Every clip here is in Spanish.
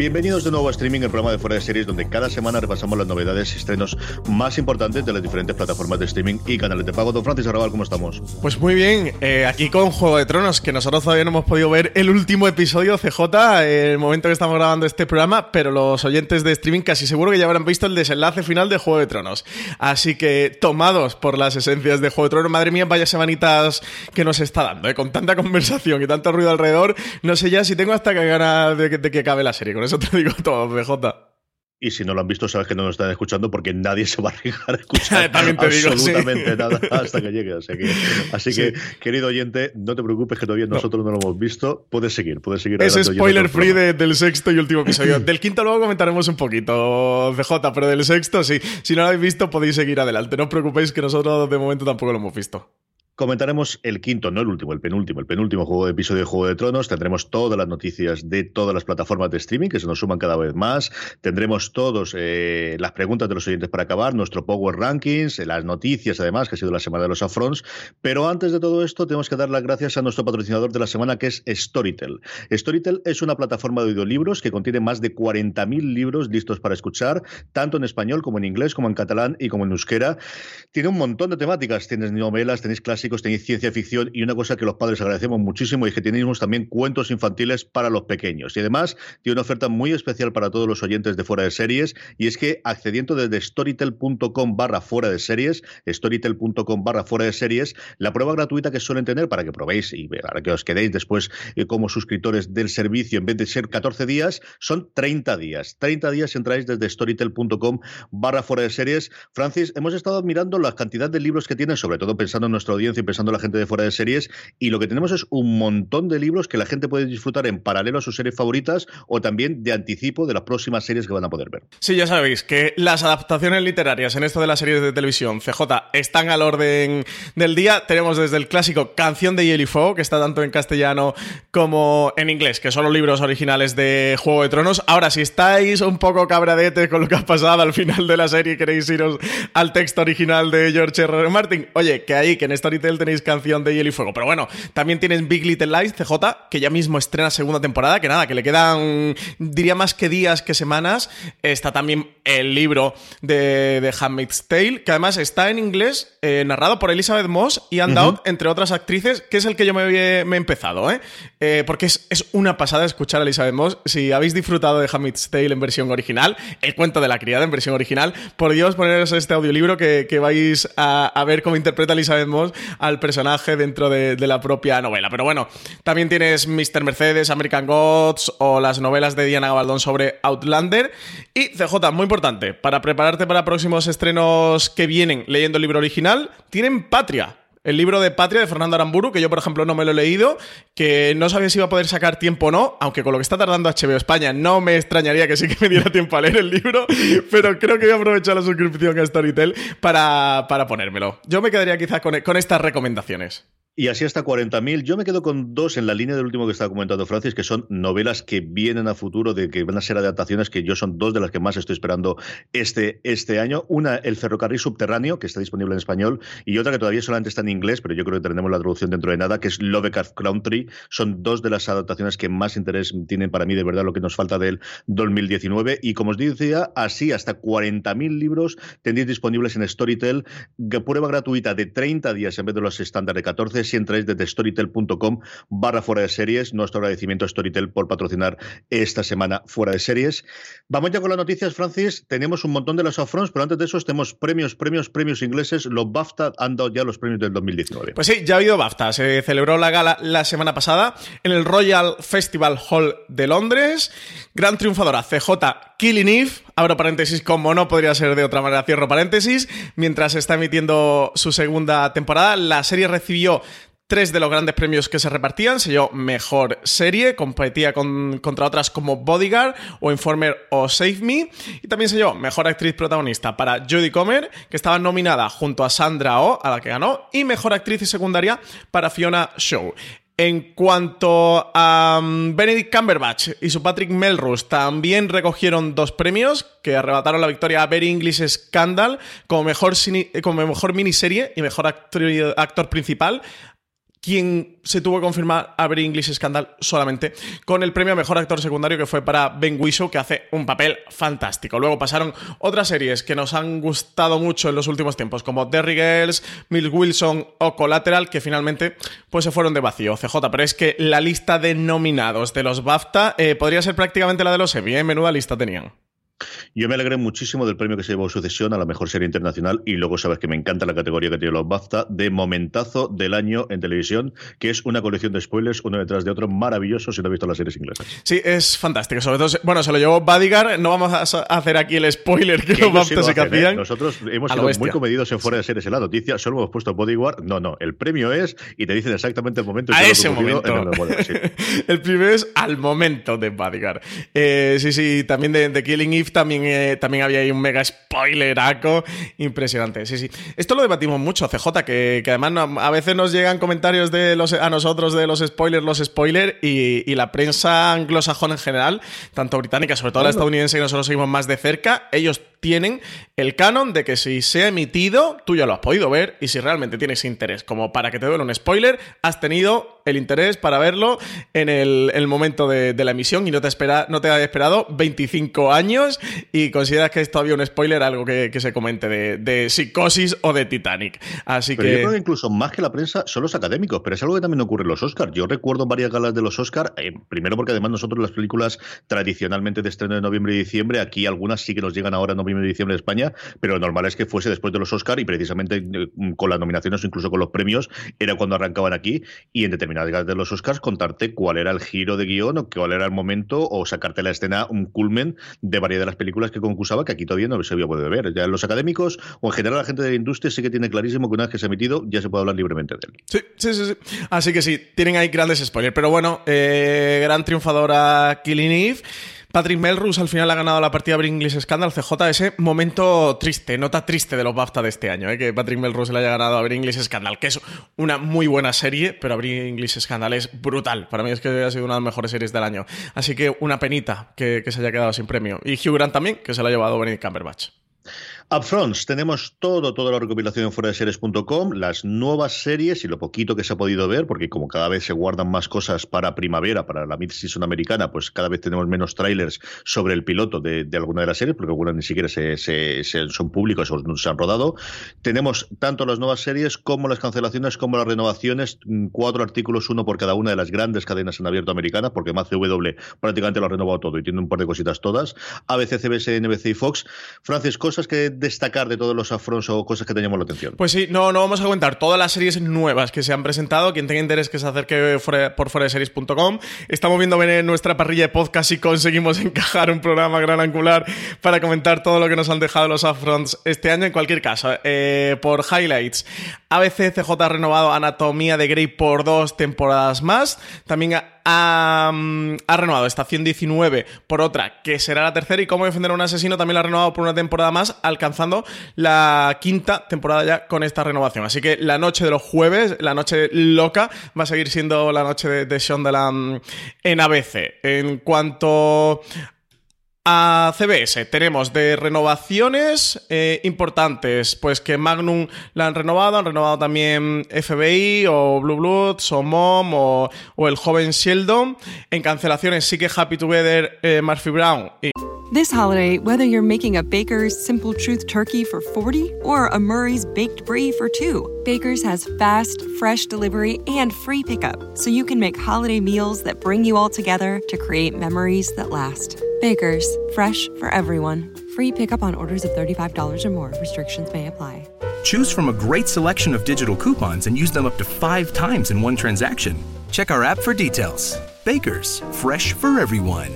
Bienvenidos de nuevo a Streaming, el programa de Fuera de Series, donde cada semana repasamos las novedades y estrenos más importantes de las diferentes plataformas de streaming y canales de pago. Don Francis Arrabal, ¿cómo estamos? Pues muy bien, eh, aquí con Juego de Tronos, que nosotros todavía no hemos podido ver el último episodio CJ, el momento que estamos grabando este programa, pero los oyentes de streaming casi seguro que ya habrán visto el desenlace final de Juego de Tronos. Así que tomados por las esencias de Juego de Tronos, madre mía, vaya semanitas que nos está dando, eh, con tanta conversación y tanto ruido alrededor, no sé ya si tengo hasta que ganas de, que acabe la serie. Eso te digo todo, BJ. Y si no lo han visto, sabes que no nos están escuchando porque nadie se va a arriesgar a escuchar absolutamente nada hasta que llegue. Así que, querido oyente, no te preocupes que todavía nosotros no lo hemos visto. Puedes seguir, puedes seguir. Es spoiler free del sexto y último episodio. del quinto luego comentaremos un poquito, CJ, pero del sexto sí. Si no lo habéis visto, podéis seguir adelante. No os preocupéis que nosotros de momento tampoco lo hemos visto. Comentaremos el quinto, no el último, el penúltimo, el penúltimo juego de episodio de Juego de Tronos. Tendremos todas las noticias de todas las plataformas de streaming que se nos suman cada vez más. Tendremos todos eh, las preguntas de los oyentes para acabar, nuestro Power Rankings, eh, las noticias además, que ha sido la semana de los Afrons. Pero antes de todo esto, tenemos que dar las gracias a nuestro patrocinador de la semana, que es Storytel. Storytel es una plataforma de audiolibros que contiene más de 40.000 libros listos para escuchar, tanto en español como en inglés, como en catalán y como en euskera. Tiene un montón de temáticas. Tienes novelas, tenéis clásicos tenéis ciencia ficción y una cosa que los padres agradecemos muchísimo es que tenéis también cuentos infantiles para los pequeños. Y además tiene una oferta muy especial para todos los oyentes de fuera de series y es que accediendo desde storytel.com barra fuera de series, storytel.com barra fuera de series, la prueba gratuita que suelen tener para que probéis y para que os quedéis después eh, como suscriptores del servicio en vez de ser 14 días, son 30 días. 30 días entráis desde storytel.com barra fuera de series. Francis, hemos estado admirando la cantidad de libros que tiene, sobre todo pensando en nuestra audiencia pensando la gente de fuera de series. Y lo que tenemos es un montón de libros que la gente puede disfrutar en paralelo a sus series favoritas o también de anticipo de las próximas series que van a poder ver. Sí, ya sabéis que las adaptaciones literarias en esto de las series de televisión CJ están al orden del día. Tenemos desde el clásico Canción de Hielo y Fuego, que está tanto en castellano como en inglés, que son los libros originales de Juego de Tronos. Ahora, si estáis un poco cabradete con lo que ha pasado al final de la serie y queréis iros al texto original de George R. R. Martin, oye, que ahí, que en Storytel tenéis canción de Hielo y Fuego. Pero bueno, también tienes Big Little Lies, CJ, que ya mismo estrena segunda temporada, que nada, que le quedan, diría más que días que semanas. Está también el libro de, de Handmaid's Tale, que además está en inglés, eh, narrado por Elizabeth Moss y Ann entre otras actrices, que es el que yo me, he, empezado, ¿eh? ¿eh? porque es, es, una pasada escuchar a Elizabeth Moss. Si habéis disfrutado de Handmaid's Tale en versión original, el cuento de la criada en versión original, por Dios, poneros este audiolibro que, que vais a, a ver cómo interpreta Elizabeth Moss al personaje dentro de, la propia novela. Pero bueno, también tienes Mr. Mercedes, American Gods o las novelas de Diana Gabaldón sobre Outlander. Y CJ, muy importante, para prepararte para próximos estrenos que vienen leyendo el libro original, tienen Patria. El libro de Patria de Fernando Aramburu, que yo, por ejemplo, no me lo he leído, que no sabía si iba a poder sacar tiempo o no, aunque con lo que está tardando HBO España no me extrañaría que sí que me diera tiempo a leer el libro, pero creo que voy a aprovechar la suscripción a Storytel para, para ponérmelo. Yo me quedaría quizás con, con estas recomendaciones. Y así hasta 40.000. Yo me quedo con dos en la línea del último que estaba comentando Francis, que son novelas que vienen a futuro, de que van a ser adaptaciones, que yo son dos de las que más estoy esperando este, este año. Una, El ferrocarril subterráneo, que está disponible en español, y otra que todavía solamente está en inglés, pero yo creo que tendremos la traducción dentro de nada, que es Lovecraft Country. Son dos de las adaptaciones que más interés tienen para mí, de verdad, lo que nos falta del 2019. Y como os decía, así hasta 40.000 libros tendréis disponibles en Storytel, prueba gratuita de 30 días en vez de los estándares de 14 si entráis desde storytel.com barra fuera de series. Nuestro agradecimiento a Storytel por patrocinar esta semana fuera de series. Vamos ya con las noticias, Francis. Tenemos un montón de los upfronts, pero antes de eso tenemos premios, premios, premios ingleses. Los BAFTA han dado ya los premios del 2019. Pues sí, ya ha habido BAFTA. Se celebró la gala la semana pasada en el Royal Festival Hall de Londres. Gran triunfadora, CJ Killing Eve, abro paréntesis, como no podría ser de otra manera, cierro paréntesis, mientras está emitiendo su segunda temporada. La serie recibió tres de los grandes premios que se repartían. Se llevó Mejor Serie, competía contra otras como Bodyguard o Informer o Save Me. Y también se llevó Mejor Actriz Protagonista para Jodie Comer, que estaba nominada junto a Sandra Oh, a la que ganó, y Mejor Actriz y Secundaria para Fiona Shaw. En cuanto a um, Benedict Cumberbatch y su Patrick Melrose, también recogieron dos premios que arrebataron la victoria a Very English Scandal como mejor, como mejor miniserie y mejor actor principal quien se tuvo que confirmar a Very English Scandal solamente con el premio a mejor actor secundario que fue para Ben Whishaw, que hace un papel fantástico. Luego pasaron otras series que nos han gustado mucho en los últimos tiempos, como Derry Girls, Mills Wilson o Collateral, que finalmente pues se fueron de vacío. CJ, pero es que la lista de nominados de los BAFTA eh, podría ser prácticamente la de los Emmy, ¿eh? menuda lista tenían. Yo me alegré muchísimo del premio que se llevó Sucesión a la mejor serie internacional y luego sabes que me encanta la categoría que tiene los BAFTA de momentazo del año en televisión, que es una colección de spoilers uno detrás de otro maravilloso si no has visto las series inglesas. Sí, es fantástico. Sobre todo, bueno, se lo llevó Bodyguard. No vamos a hacer aquí el spoiler que los BAFTA se hacían. ¿eh? Nosotros hemos sido muy comedidos en fuera de series en la noticia, solo hemos puesto Bodyguard. No, no, el premio es y te dicen exactamente el momento. A ese momento. El, el, premio es al momento de Bodyguard. Eh, sí, sí, también de, de Killing Eve también también, había ahí un mega spoileraco impresionante. Sí, sí. Esto lo debatimos mucho, CJ, que, además a veces nos llegan comentarios de los, a nosotros de los spoilers, los spoilers, y, la prensa anglosajona en general, tanto británica, sobre todo la estadounidense, que nosotros seguimos más de cerca, ellos tienen el canon de que si se ha emitido, tú ya lo has podido ver, y si realmente tienes interés como para que te duele un spoiler, has tenido el interés para verlo en el, momento de, la emisión y no te, espera, no te ha esperado 25 años y consideras que es todavía un spoiler algo que, se comente de, Psicosis o de Titanic. Así pero que... yo creo que incluso más que la prensa son los académicos, pero es algo que también ocurre en los Oscars. Yo recuerdo varias galas de los Oscars, eh, primero porque además nosotros las películas tradicionalmente de estreno de noviembre y diciembre, aquí algunas sí que nos llegan ahora en noviembre y diciembre de España, pero lo normal es que fuese después de los Oscars y precisamente eh, con las nominaciones o incluso con los premios era cuando arrancaban aquí y en de los Oscars contarte cuál era el giro de guion o cuál era el momento o sacarte la escena, un culmen de varias de las películas que concursaba que aquí todavía no se había podido ver. Ya los académicos o en general la gente de la industria sí que tiene clarísimo que una vez que se ha emitido ya se puede hablar libremente de él. Sí, sí, sí. sí. Así que sí, tienen ahí grandes spoilers. Pero bueno, eh, gran triunfadora Killing Eve. Patrick Melrose al final ha ganado la partida de English Scandal CJ, ese momento triste, nota triste de los BAFTA de este año, ¿eh? que Patrick Melrose le haya ganado a English Scandal, que es una muy buena serie, pero Bring English Scandal es brutal. Para mí es que ha sido una de las mejores series del año. Así que una penita que, que se haya quedado sin premio. Y Hugh Grant también, que se lo ha llevado Benedict Cumberbatch. Upfronts, tenemos todo, toda la recopilación en fuera de series.com, las nuevas series y lo poquito que se ha podido ver, porque como cada vez se guardan más cosas para primavera, para la mid-season americana, pues cada vez tenemos menos trailers sobre el piloto de, alguna de las series, porque algunas ni siquiera se, son públicos o no se han rodado. Tenemos tanto las nuevas series como las cancelaciones, como las renovaciones, mm, cuatro artículos, uno por cada una de las grandes cadenas en abierto americanas, porque más CW prácticamente lo ha renovado todo y tiene un par de cositas todas. ABC, CBS, NBC y Fox. Francis, cosas que destacar de todos los afrons o cosas que teníamos la atención? Pues sí, no, no vamos a comentar todas las series nuevas que se han presentado. Quien tenga interés que se acerque por fuera de series.com. Estamos viendo en nuestra parrilla de podcast y conseguimos encajar un programa gran angular para comentar todo lo que nos han dejado los afronts este año. En cualquier caso, eh, por highlights, ABC CJ ha renovado Anatomía de Grey por dos temporadas más. También ha, mm, ha, renovado Estación 19 por otra, que será la tercera, y Cómo defender a un asesino también la ha renovado por una temporada más, alcanzando la quinta temporada ya con esta renovación. Así que la noche de los jueves, la noche loca, va a seguir siendo la noche de, de Shondaland en ABC. En cuanto a CBS tenemos de renovaciones eh, importantes, pues que Magnum la han renovado, han renovado también FBI o Blue Bloods o Mom o, el joven Sheldon. En cancelaciones sí que Happy Together, eh, Murphy Brown. This holiday, whether you're making a Baker's Simple Truth turkey for 40 or a Murray's Baked Brie for 2, Baker's has fast, fresh delivery and free pickup, so you can make holiday meals that bring you all together to create memories that last. Baker's, fresh for everyone. Free pickup on orders of $35 or more. Restrictions may apply. Choose from a great selection of digital coupons and use them up to five times in one transaction. Check our app for details. Baker's, fresh for everyone.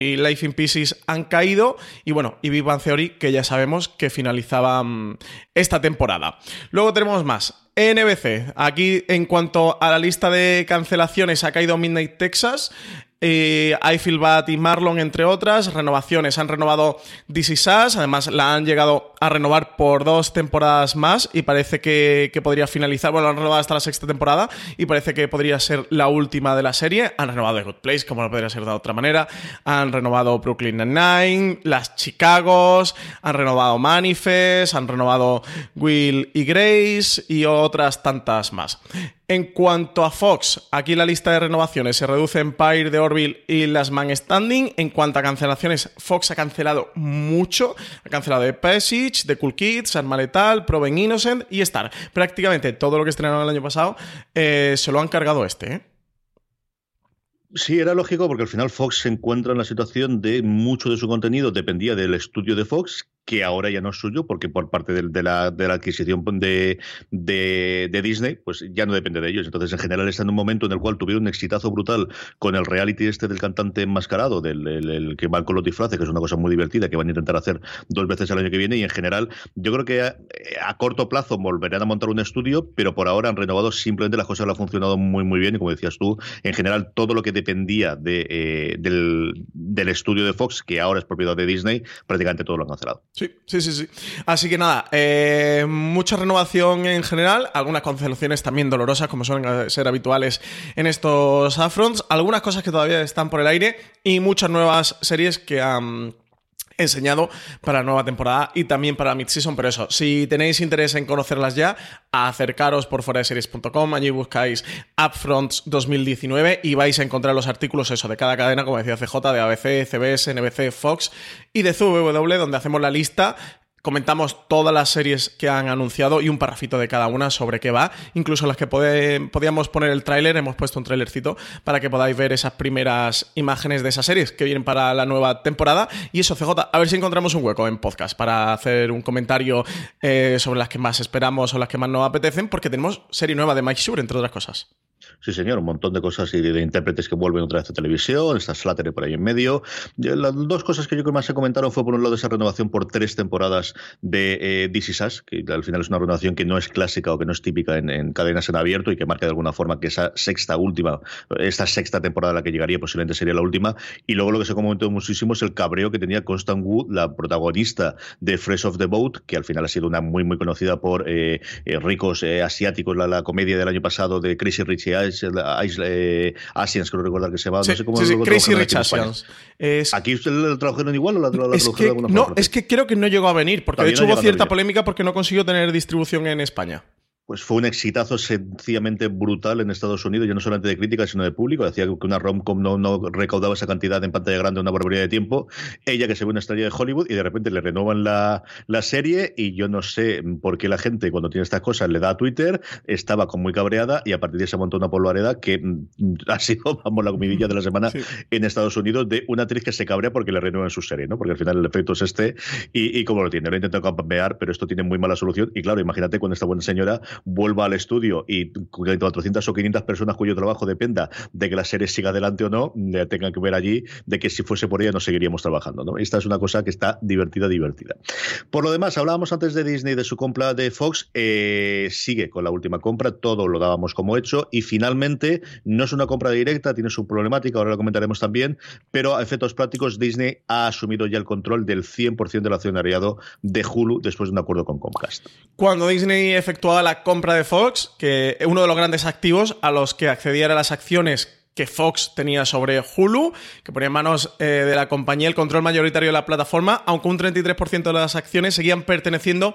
y Life in Pieces han caído. Y bueno, y Big Bang Theory, que ya sabemos que finalizaba mm, esta temporada. Luego tenemos más. NBC, aquí en cuanto a la lista de cancelaciones ha caído Midnight Texas, eh, I Feel Bad y Marlon, entre otras. Renovaciones. Han renovado DC Sass, además la han llegado a renovar por dos temporadas más y parece que, podría finalizar. Bueno, han renovado hasta la sexta temporada y parece que podría ser la última de la serie. Han renovado The Good Place, como no podría ser de otra manera. Han renovado Brooklyn Nine-Nine, las Chicagos, han renovado Manifest, han renovado Will y Grace y otras tantas más. En cuanto a Fox, aquí la lista de renovaciones se reduce Empire de Orville y Las Man Standing. En cuanto a cancelaciones, Fox ha cancelado mucho. Ha cancelado The Passage, The Cool Kids, Arma Letal, Proven Innocent y Star. Prácticamente todo lo que estrenaron el año pasado eh, se lo han cargado este. ¿eh? Sí, era lógico porque al final Fox se encuentra en la situación de mucho de su contenido dependía del estudio de Fox, que ahora ya no es suyo, porque por parte de, la, de la, adquisición de, de, Disney, pues ya no depende de ellos. Entonces, en general, está en un momento en el cual tuvieron un exitazo brutal con el reality este del cantante enmascarado, del el, que van con los disfraces, que es una cosa muy divertida, que van a intentar hacer dos veces el año que viene. Y en general, yo creo que a, corto plazo volverán a montar un estudio, pero por ahora han renovado simplemente las cosas, le han funcionado muy, muy bien. Y como decías tú, en general, todo lo que dependía de, eh, del estudio de Fox, que ahora es propiedad de Disney, prácticamente todo lo han cancelado. Sí, sí, sí, sí. Así que nada, eh, mucha renovación en general, algunas cancelaciones también dolorosas, como suelen ser habituales en estos afronts, algunas cosas que todavía están por el aire y muchas nuevas series que han enseñado para la nueva temporada y también para mid-season. Pero eso, si tenéis interés en conocerlas ya, acercaros por foraseries.com, allí buscáis Upfronts 2019 y vais a encontrar los artículos eso de cada cadena, como decía CJ, de ABC, CBS, NBC, Fox y de CW, donde hacemos la lista comentamos todas las series que han anunciado y un parrafito de cada una sobre qué va. Incluso las que podíamos poner el tráiler, hemos puesto un tráilercito para que podáis ver esas primeras imágenes de esas series que vienen para la nueva temporada. Y eso, CJ, a ver si encontramos un hueco en podcast para hacer un comentario eh, sobre las que más esperamos o las que más nos apetecen, porque tenemos serie nueva de Mike Shure, entre otras cosas. Sí, señor, un montón de cosas y de, intérpretes que vuelven otra vez a televisión, está Slattery por ahí en medio. Las dos cosas que yo creo que más se comentaron fue por un lado esa renovación por tres temporadas de eh, This Is que al final es una renovación que no es clásica o que no es típica en, cadenas en abierto y que marca de alguna forma que esa sexta última, esta sexta temporada a la que llegaría posiblemente sería la última. Y luego lo que se comentó muchísimo es el cabreo que tenía Constant Wood, la protagonista de Fresh of the Boat, que al final ha sido una muy muy conocida por eh, eh, ricos asiáticos, la, la, comedia del año pasado de Crazy Rich eh, Asians, creo recordar que se llama. no sé cómo sí, Crazy Rich Asians. ¿Aquí lo tradujeron igual o la, la tradujeron de alguna forma? No, es que creo que no llegó a venir, porque de hecho hubo cierta polémica porque no consiguió tener distribución en España pues fue un exitazo sencillamente brutal en Estados Unidos, ya no solamente de crítica, sino de público. Decía que una rom-com no, no, recaudaba esa cantidad en pantalla grande una barbaridad de tiempo. Ella que se ve una estrella de Hollywood y de repente le renovan la, la, serie y yo no sé por qué la gente cuando tiene estas cosas le da a Twitter, estaba con muy cabreada y a partir de ese montó una polvareda que mm, ha sido, vamos, la comidilla de la semana en Estados Unidos de una actriz que se cabrea porque le renuevan su serie, ¿no? Porque al final el efecto es este y, y como lo tiene, lo he intentado campear, pero esto tiene muy mala solución y claro, imagínate cuando esta buena señora vuelva al estudio y 400 o 500 personas cuyo trabajo dependa de que la serie siga adelante o no, tengan que ver allí de que si fuese por ella no seguiríamos trabajando. Esta es una cosa que está divertida, divertida. Por lo demás, hablábamos antes de Disney, de su compra de Fox, eh, sigue con la última compra, todo lo dábamos como hecho y finalmente no es una compra directa, tiene su problemática, ahora lo comentaremos también, pero a efectos prácticos Disney ha asumido ya el control del 100% del accionariado de Hulu después de un acuerdo con Comcast. Cuando Disney efectuaba la compra de Fox, que uno de los grandes activos a los que accedía a las acciones que Fox tenía sobre Hulu, que ponía en manos eh, de la compañía el control mayoritario de la plataforma, aunque un 33% de las acciones seguían perteneciendo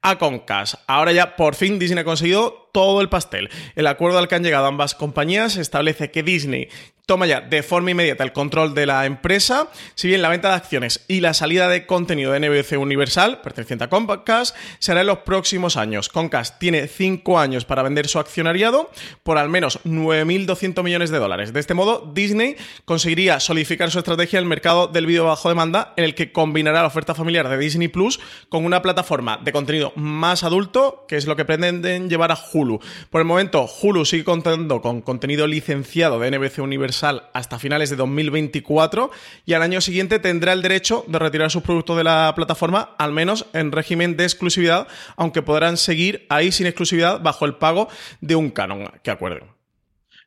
a Comcast. Ahora ya por fin Disney ha conseguido todo el pastel. El acuerdo al que han llegado ambas compañías establece que Disney toma ya de forma inmediata el control de la empresa, si bien la venta de acciones y la salida de contenido de NBC Universal, perteneciente a Comcast, será en los próximos años. Comcast tiene cinco años para vender su accionariado por al menos 9.200 millones de dólares. De este modo, Disney conseguiría solidificar su estrategia en el mercado del vídeo bajo demanda, en el que combinará la oferta familiar de Disney Plus con una plataforma de contenido más adulto, que es lo que pretenden llevar a Hulu. Por el momento, Hulu sigue contando con contenido licenciado de NBC Universal hasta finales de 2024 y al año siguiente tendrá el derecho de retirar sus productos de la plataforma, al menos en régimen de exclusividad, aunque podrán seguir ahí sin exclusividad bajo el pago de un canon, que acuerden.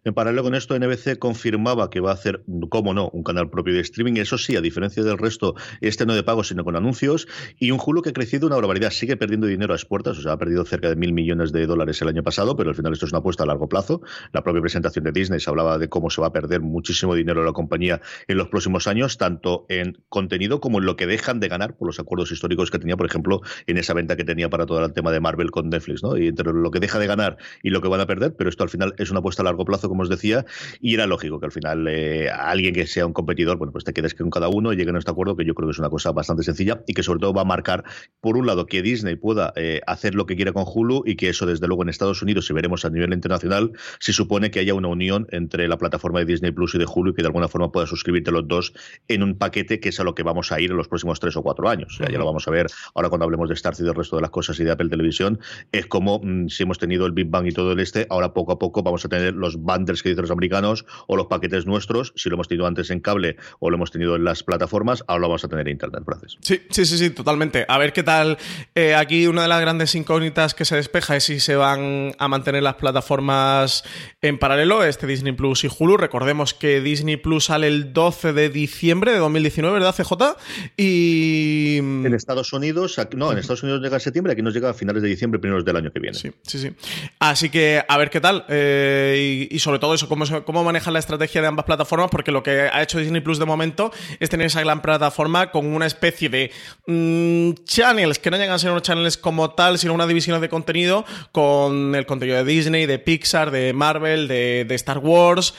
En paralelo con esto, NBC confirmaba que va a hacer, como no, un canal propio de streaming. Eso sí, a diferencia del resto, este no de pago, sino con anuncios. Y un Hulu que ha crecido una barbaridad. Sigue perdiendo dinero a expuertas. O sea, ha perdido cerca de mil millones de dólares el año pasado, pero al final esto es una apuesta a largo plazo. La propia presentación de Disney se hablaba de cómo se va a perder muchísimo dinero la compañía en los próximos años, tanto en contenido como en lo que dejan de ganar por los acuerdos históricos que tenía, por ejemplo, en esa venta que tenía para todo el tema de Marvel con Netflix, ¿no? Y entre lo que deja de ganar y lo que van a perder, pero esto al final es una apuesta a largo plazo, como os decía, y era lógico que al final eh, alguien que sea un competidor, bueno, pues te quedes con cada uno y lleguen a este acuerdo, que yo creo que es una cosa bastante sencilla y que sobre todo va a marcar, por un lado, que Disney pueda eh, hacer lo que quiera con Hulu y que eso, desde luego, en Estados Unidos, si veremos a nivel internacional, se supone que haya una unión entre la plataforma de Disney Plus y de Hulu y que de alguna forma pueda suscribirte los dos en un paquete que es a lo que vamos a ir en los próximos tres o cuatro años. ya lo vamos a ver ahora cuando hablemos de Starz y del resto de las cosas y de Apple Televisión, es como mm, si hemos tenido el Big Bang y todo el este, ahora poco a poco vamos a tener los bundles que dicen los americanos o los paquetes nuestros, si lo hemos tenido antes en cable o lo hemos tenido en las plataformas, ahora lo vamos a tener en Internet, Francis. Sí, sí, sí, sí, totalmente. A ver qué tal. Eh, aquí una de las grandes incógnitas que se despeja es si se van a mantener las plataformas en paralelo, este Disney Plus y Hulu. Recordemos que Disney Plus sale el 12 de diciembre de 2019, ¿verdad, CJ? Y... En Estados Unidos, no, en Estados Unidos llega en septiembre, aquí nos llega a finales de diciembre, primeros del año que viene. Sí, sí, sí. Así que a ver qué tal. Eh, y, sobre todo eso, cómo, cómo la estrategia de ambas plataformas, porque lo que ha hecho Disney Plus de momento es tener esa gran plataforma con una especie de mm, channels, que no llegan a ser unos channels como tal, sino una división de contenido con el contenido de Disney, de Pixar, de Marvel, de, de Star Wars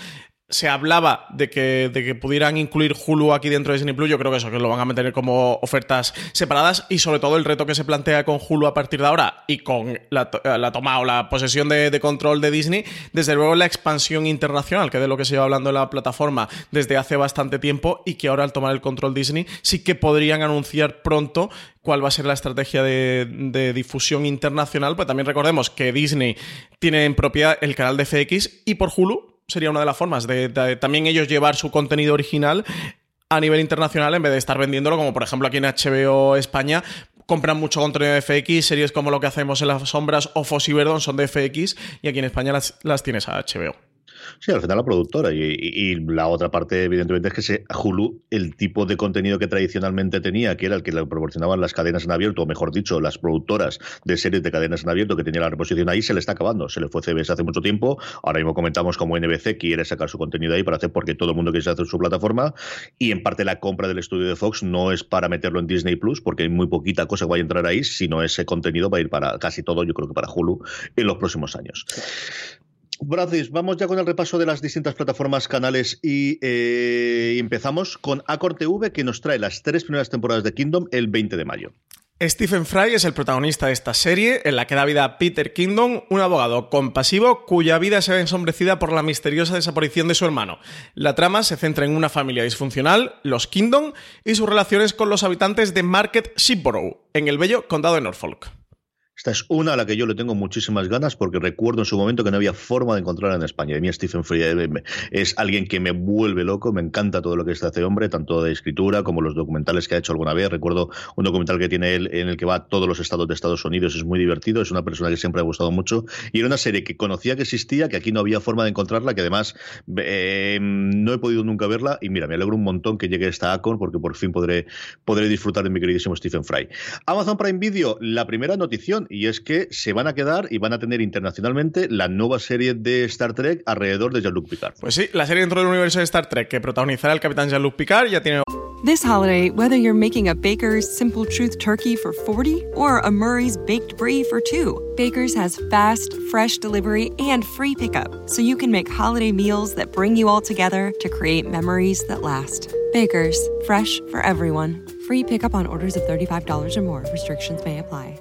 se hablaba de que, de que pudieran incluir Hulu aquí dentro de Disney Plus. Yo creo que eso, que lo van a mantener como ofertas separadas y sobre todo el reto que se plantea con Hulu a partir de ahora y con la, la toma o la posesión de, control de Disney, desde luego la expansión internacional, que de lo que se lleva hablando en la plataforma desde hace bastante tiempo y que ahora al tomar el control Disney sí que podrían anunciar pronto cuál va a ser la estrategia de, de, difusión internacional, pues también recordemos que Disney tiene en propiedad el canal de FX y por Hulu sería una de las formas de, también ellos llevar su contenido original a nivel internacional en vez de estar vendiéndolo, como por ejemplo aquí en HBO España, compran mucho contenido de FX, series como lo que hacemos en las sombras o Fossi Verdon son de FX y aquí en España las, las tienes a HBO. Sí, al final la productora. Y, la otra parte, evidentemente, es que se, Hulu, el tipo de contenido que tradicionalmente tenía, que era el que le proporcionaban las cadenas en abierto, o mejor dicho, las productoras de series de cadenas en abierto que tenía la reposición ahí, se le está acabando. Se le fue CBS hace mucho tiempo. Ahora mismo comentamos como NBC quiere sacar su contenido ahí para hacer porque todo el mundo quiere hacer su plataforma. Y en parte la compra del estudio de Fox no es para meterlo en Disney Plus, porque hay muy poquita cosa que vaya a entrar ahí, sino ese contenido va a ir para casi todo, yo creo que para Hulu, en los próximos años. Francis, vamos ya con el repaso de las distintas plataformas, canales y eh, empezamos con Acor TV que nos trae las tres primeras temporadas de Kingdom el 20 de mayo. Stephen Fry es el protagonista de esta serie, en la que da vida a Peter Kingdom, un abogado compasivo cuya vida se ve ensombrecida por la misteriosa desaparición de su hermano. La trama se centra en una familia disfuncional, los Kingdom, y sus relaciones con los habitantes de Market Shipborough, en el bello condado de Norfolk. Esta es una a la que yo le tengo muchísimas ganas porque recuerdo en su momento que no había forma de encontrarla en España. Y mí Stephen Fry eh, es alguien que me vuelve loco, me encanta todo lo que hace hombre, tanto de escritura como los documentales que ha hecho alguna vez. Recuerdo un documental que tiene él en el que va a todos los estados de Estados Unidos, es muy divertido, es una persona que siempre ha gustado mucho. Y era una serie que conocía que existía, que aquí no había forma de encontrarla, que además eh, no he podido nunca verla. Y mira, me alegro un montón que llegue esta Acon porque por fin podré, podré disfrutar de mi queridísimo Stephen Fry. Amazon Prime Video, la primera notición y es que se van a quedar y van a tener internacionalmente la nueva serie de Star Trek alrededor de Jean-Luc Picard. Pues sí, la serie dentro del universo de Star Trek que protagonizará el capitán Jean-Luc Picard ya tiene This holiday, whether you're making a Baker's Simple Truth turkey for 40 or a Murray's Baked Brie for 2, Baker's has fast, fresh delivery and free pickup, so you can make holiday meals that bring you all together to create memories that last. Baker's, fresh for everyone. Free pickup on orders of $35 or more. Restrictions may apply.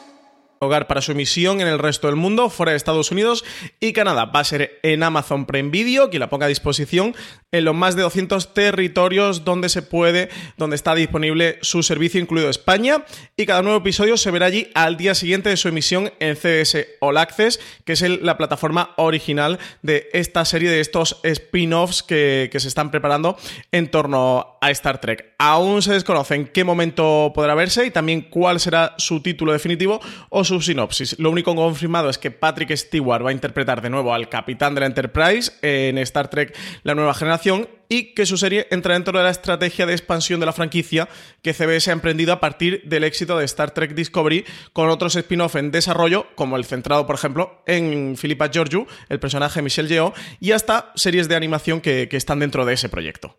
hogar para su emisión en el resto del mundo, fuera de Estados Unidos y Canadá. Va a ser en Amazon Prime Video, que la ponga a disposición en los más de 200 territorios donde se puede, donde está disponible su servicio, incluido España. Y cada nuevo episodio se verá allí al día siguiente de su emisión en CBS All Access, que es la plataforma original de esta serie de estos spin-offs que, que se están preparando en torno a Star Trek. Aún se desconoce en qué momento podrá verse y también cuál será su título definitivo o su sinopsis. Lo único confirmado es que Patrick Stewart va a interpretar de nuevo al capitán de la Enterprise en Star Trek La Nueva Generación y que su serie entra dentro de la estrategia de expansión de la franquicia que CBS ha emprendido a partir del éxito de Star Trek Discovery con otros spin-off en desarrollo, como el centrado, por ejemplo, en Philippa Georgiou, el personaje Michelle Yeoh, y hasta series de animación que están dentro de ese proyecto.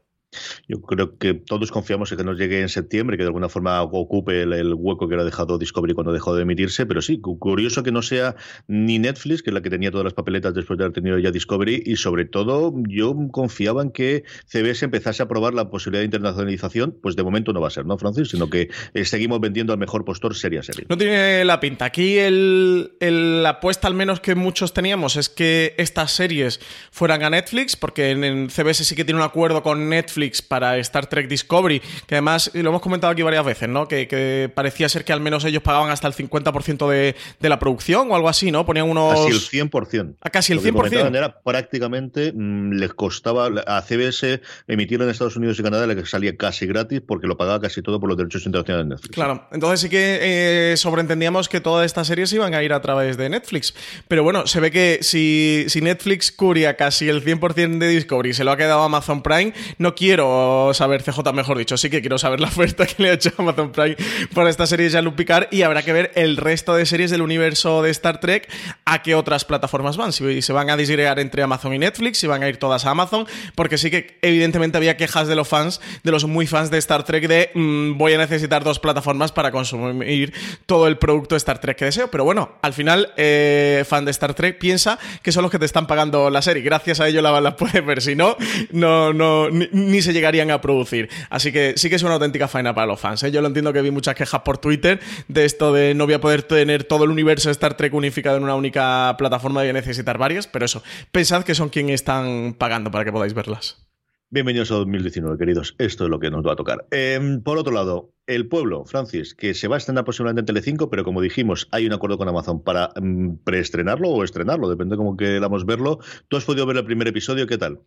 Yo creo que todos confiamos en que nos llegue en septiembre, que de alguna forma ocupe el, hueco que era dejado Discovery cuando dejó de emitirse, pero sí, curioso que no sea ni Netflix, que es la que tenía todas las papeletas después de haber tenido ya Discovery, y sobre todo yo confiaba en que CBS empezase a probar la posibilidad de internacionalización, pues de momento no va a ser, ¿no, Francis? Sino que eh, seguimos vendiendo al mejor postor serie a serie. No tiene la pinta. Aquí el, la apuesta, al menos que muchos teníamos, es que estas series fueran a Netflix, porque en CBS sí que tiene un acuerdo con Netflix para Star Trek Discovery, que además lo hemos comentado aquí varias veces, ¿no? Que, parecía ser que al menos ellos pagaban hasta el 50% de, de, la producción o algo así, ¿no? Ponían unos... Casi el 100%. A casi el 100%. Era prácticamente mm, les costaba a CBS emitirlo en Estados Unidos y Canadá, le salía casi gratis porque lo pagaba casi todo por los derechos internacionales de Netflix. Claro, entonces sí que eh, sobreentendíamos que todas estas series iban a ir a través de Netflix. Pero bueno, se ve que si, si Netflix curia casi el 100% de Discovery y se lo ha quedado Amazon Prime, no quiere quiero saber, CJ mejor dicho, sí que quiero saber la oferta que le ha hecho Amazon Prime por esta serie de Jean-Luc Picard y habrá que ver el resto de series del universo de Star Trek a qué otras plataformas van, si se van a disgregar entre Amazon y Netflix, si van a ir todas a Amazon, porque sí que evidentemente había quejas de los fans, de los muy fans de Star Trek de mm, voy a necesitar dos plataformas para consumir todo el producto Star Trek que deseo, pero bueno, al final eh, fan de Star Trek piensa que son los que te están pagando la serie, gracias a ello la, la puedes ver, si no, no, no, ni se llegarían a producir. Así que sí que es una auténtica faena para los fans. ¿eh? Yo lo entiendo que vi muchas quejas por Twitter de esto de no voy a poder tener todo el universo de Star Trek unificado en una única plataforma, voy a necesitar varias, pero eso, pensad que son quienes están pagando para que podáis verlas. Bienvenidos a 2019, queridos. Esto es lo que nos va a tocar. Em, por otro lado, El Pueblo, Francis, que se va a estrenar posiblemente en Telecinco, pero como dijimos, hay un acuerdo con Amazon para em, preestrenarlo o estrenarlo, depende de cómo queramos verlo. ¿Tú has podido ver el primer episodio? ¿Qué tal?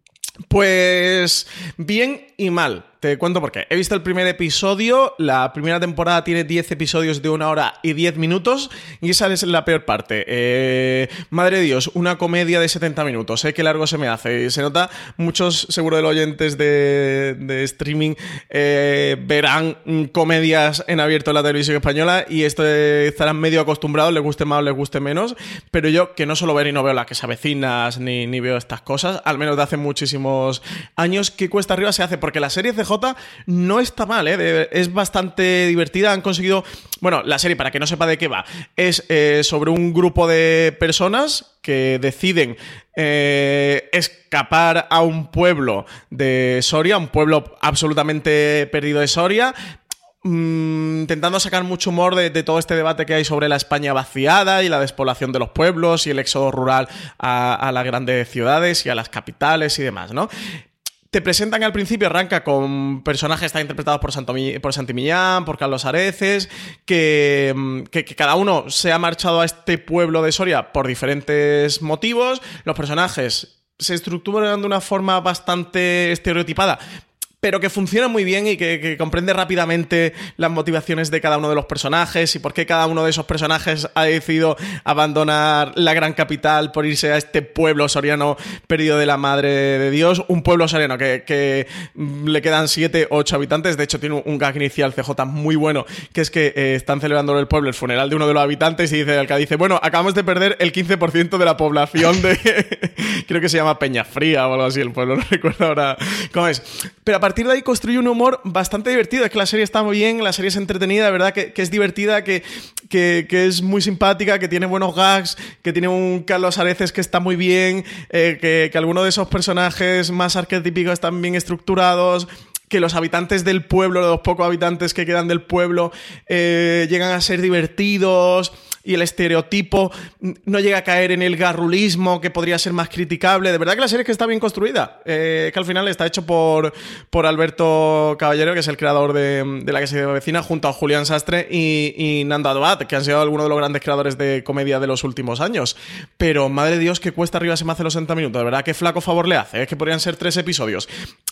Pues bien y mal. Te cuento por qué. He visto el primer episodio, la primera temporada tiene 10 episodios de una hora y 10 minutos y esa es la peor parte. Eh, madre de Dios, una comedia de 70 minutos, ¿eh? qué largo se me hace. Se nota, muchos seguro de los oyentes de, streaming eh, verán comedias en abierto en la televisión española y esto estarán medio acostumbrados, les guste más o les guste menos, pero yo que no solo ver y no veo las que se avecinas ni, ni veo estas cosas, al menos de hace muchísimos años, que cuesta arriba se hace porque la serie CJ no está mal, ¿eh? es bastante divertida. Han conseguido. Bueno, la serie, para que no sepa de qué va, es eh, sobre un grupo de personas que deciden eh, escapar a un pueblo de Soria, un pueblo absolutamente perdido de Soria, mm, intentando sacar mucho humor de, todo este debate que hay sobre la España vaciada y la despoblación de los pueblos y el éxodo rural a, las grandes ciudades y a las capitales y demás, ¿no? te presentan al principio, arranca con personajes están interpretados por, Santo, por Santi Millán, por Carlos Areces, que, que, cada uno se ha marchado a este pueblo de Soria por diferentes motivos. Los personajes se estructuran de una forma bastante estereotipada, pero que funciona muy bien y que, comprende rápidamente las motivaciones de cada uno de los personajes y por qué cada uno de esos personajes ha decidido abandonar la gran capital por irse a este pueblo soriano perdido de la madre de Dios. Un pueblo soriano que, le quedan 7 8 habitantes. De hecho, tiene un gag inicial CJ muy bueno, que es que eh, están celebrando en el pueblo el funeral de uno de los habitantes y dice el que dice, bueno, acabamos de perder el 15% de la población de... Creo que se llama Peñafría o algo así el pueblo, no recuerdo ahora cómo es. Pero aparte partir de ahí construye un humor bastante divertido. Es que la serie está muy bien, la serie es entretenida, verdad que, es divertida, que, es muy simpática, que tiene buenos gags, que tiene un Carlos Areces que está muy bien, eh, que, que algunos de esos personajes más arquetípicos están bien estructurados que los habitantes del pueblo, los pocos habitantes que quedan del pueblo, eh, llegan a ser divertidos y el estereotipo no llega a caer en el garrulismo que podría ser más criticable. De verdad que la serie es que está bien construida, eh, que al final está hecho por, por Alberto Caballero, que es el creador de, la que se vecina, junto a Julián Sastre y, Nando Adobat, que han sido algunos de los grandes creadores de comedia de los últimos años. Pero, madre de Dios, que cuesta arriba se me hace los 60 minutos. De verdad, que flaco favor le hace. Es que podrían ser tres episodios.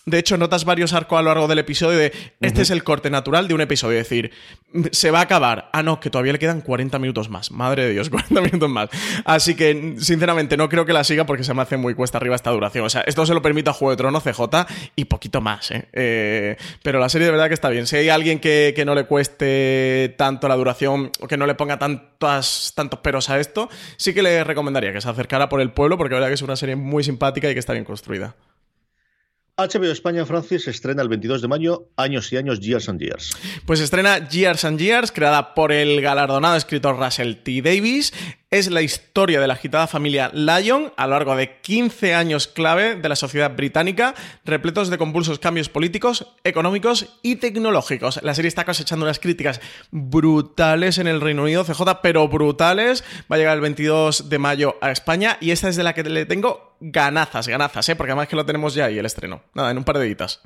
De hecho, notas varios arcos a lo largo del episodio de este es el corte natural de un episodio. Es decir, se va a acabar. Ah, no, que todavía le quedan 40 minutos más. Madre de Dios, 40 minutos más. Así que, sinceramente, no creo que la siga porque se me hace muy cuesta arriba esta duración. O sea, esto se lo permite a Juego de Tronos CJ y poquito más, ¿eh? ¿eh? pero la serie de verdad que está bien. Si hay alguien que, no le cueste tanto la duración o que no le ponga tantos peros a esto, sí que le recomendaría que se acercara por el pueblo porque la verdad que es una serie muy simpática y que está bien construida. HBO España Francis estrena el 22 de mayo Años y Años, Years and Years. Pues estrena Years and Years, creada por el galardonado escritor Russell T. Davis es la historia de la agitada familia Lyon a lo largo de 15 años clave de la sociedad británica, repletos de convulsos cambios políticos, económicos y tecnológicos. La serie está cosechando unas críticas brutales en el Reino Unido, CJ, pero brutales. Va a llegar el 22 de mayo a España y esta es de la que le tengo ganazas, ganazas, ¿eh? porque además que lo tenemos ya ahí el estreno. Nada, en un par de editas.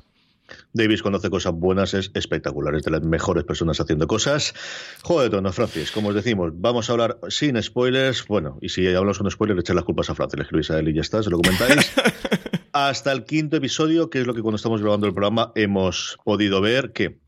Davis cuando hace cosas buenas es espectacular, es de las mejores personas haciendo cosas. Juego de tono, Francis, como os decimos, vamos a hablar sin spoilers. Bueno, y si hablamos con spoilers, echar las culpas a Francis, le escribís a él y ya está, se lo comentáis. Hasta el quinto episodio, que es lo que cuando estamos grabando el programa hemos podido ver que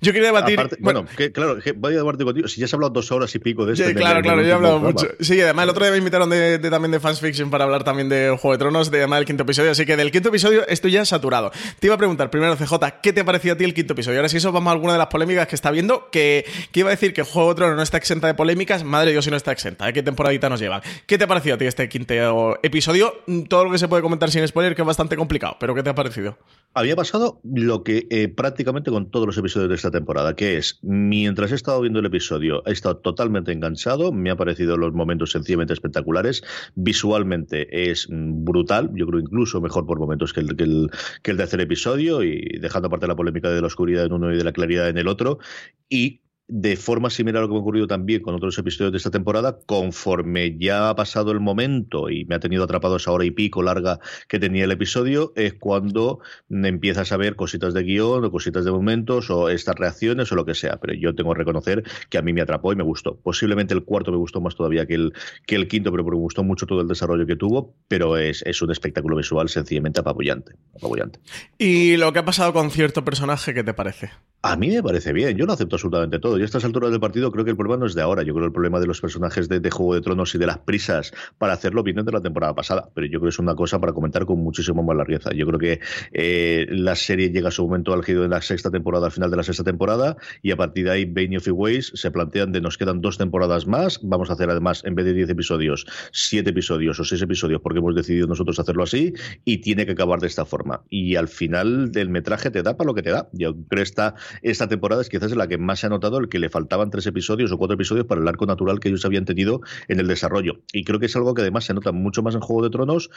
yo quería debatir. bueno, claro, voy a debatir contigo. Si ya has hablado dos horas y pico de esto. Sí, claro, claro, yo he hablado mucho. Sí, además el otro día me invitaron de, también de Fans Fiction para hablar también de Juego de Tronos, de además del quinto episodio. Así que del quinto episodio estoy ya saturado. Te iba a preguntar primero, CJ, ¿qué te ha parecido a ti el quinto episodio? Ahora, si eso vamos a alguna de las polémicas que está viendo, que, que iba a decir que Juego de Tronos no está exenta de polémicas. Madre Dios, si no está exenta. ¿eh? ¿Qué temporadita nos lleva? ¿Qué te ha parecido a ti este quinto episodio? Todo lo que se puede comentar sin spoiler, que es bastante complicado, pero ¿qué te ha parecido? Había pasado lo que eh, prácticamente con todos los episodios de esta temporada que es, mientras he estado viendo el episodio, he estado totalmente enganchado, me ha parecido los momentos sencillamente espectaculares, visualmente es brutal, yo creo incluso mejor por momentos que el, que el, que el episodio, y dejando aparte la polémica de la oscuridad en uno y de la claridad en el otro, y de forma similar a lo que me ha ocurrido también con otros episodios de esta temporada, conforme ya ha pasado el momento y me ha tenido atrapado esa hora y pico larga que tenía el episodio, es cuando empiezas a ver cositas de guion o cositas de momentos o estas reacciones o lo que sea. Pero yo tengo que reconocer que a mí me atrapó y me gustó. Posiblemente el cuarto me gustó más todavía que el, que el quinto, pero me gustó mucho todo el desarrollo que tuvo, pero es, es un espectáculo visual sencillamente apabullante, apabullante. ¿Y lo que ha pasado con cierto personaje, qué te parece? A mí me parece bien, yo lo acepto absolutamente todo. Yo estas alturas del partido creo que el problema no es de ahora. Yo creo que el problema de los personajes de, Juego de Tronos y de las prisas para hacerlo vienen de la temporada pasada. Pero yo creo que es una cosa para comentar con muchísimo más largueza. Yo creo que eh, la serie llega a su momento álgido en la sexta temporada, al final de la sexta temporada, y a partir de ahí, Benioff y Ways se plantean de nos quedan dos temporadas más. Vamos a hacer además, en vez de diez episodios, siete episodios o seis episodios, porque hemos decidido nosotros hacerlo así, y tiene que acabar de esta forma. Y al final del metraje te da para lo que te da. Yo creo que esta esta temporada es quizás la que más se ha notado que le faltaban tres episodios o cuatro episodios para el arco natural que ellos habían tenido en el desarrollo. Y creo que es algo que además se nota mucho más en Juego de Tronos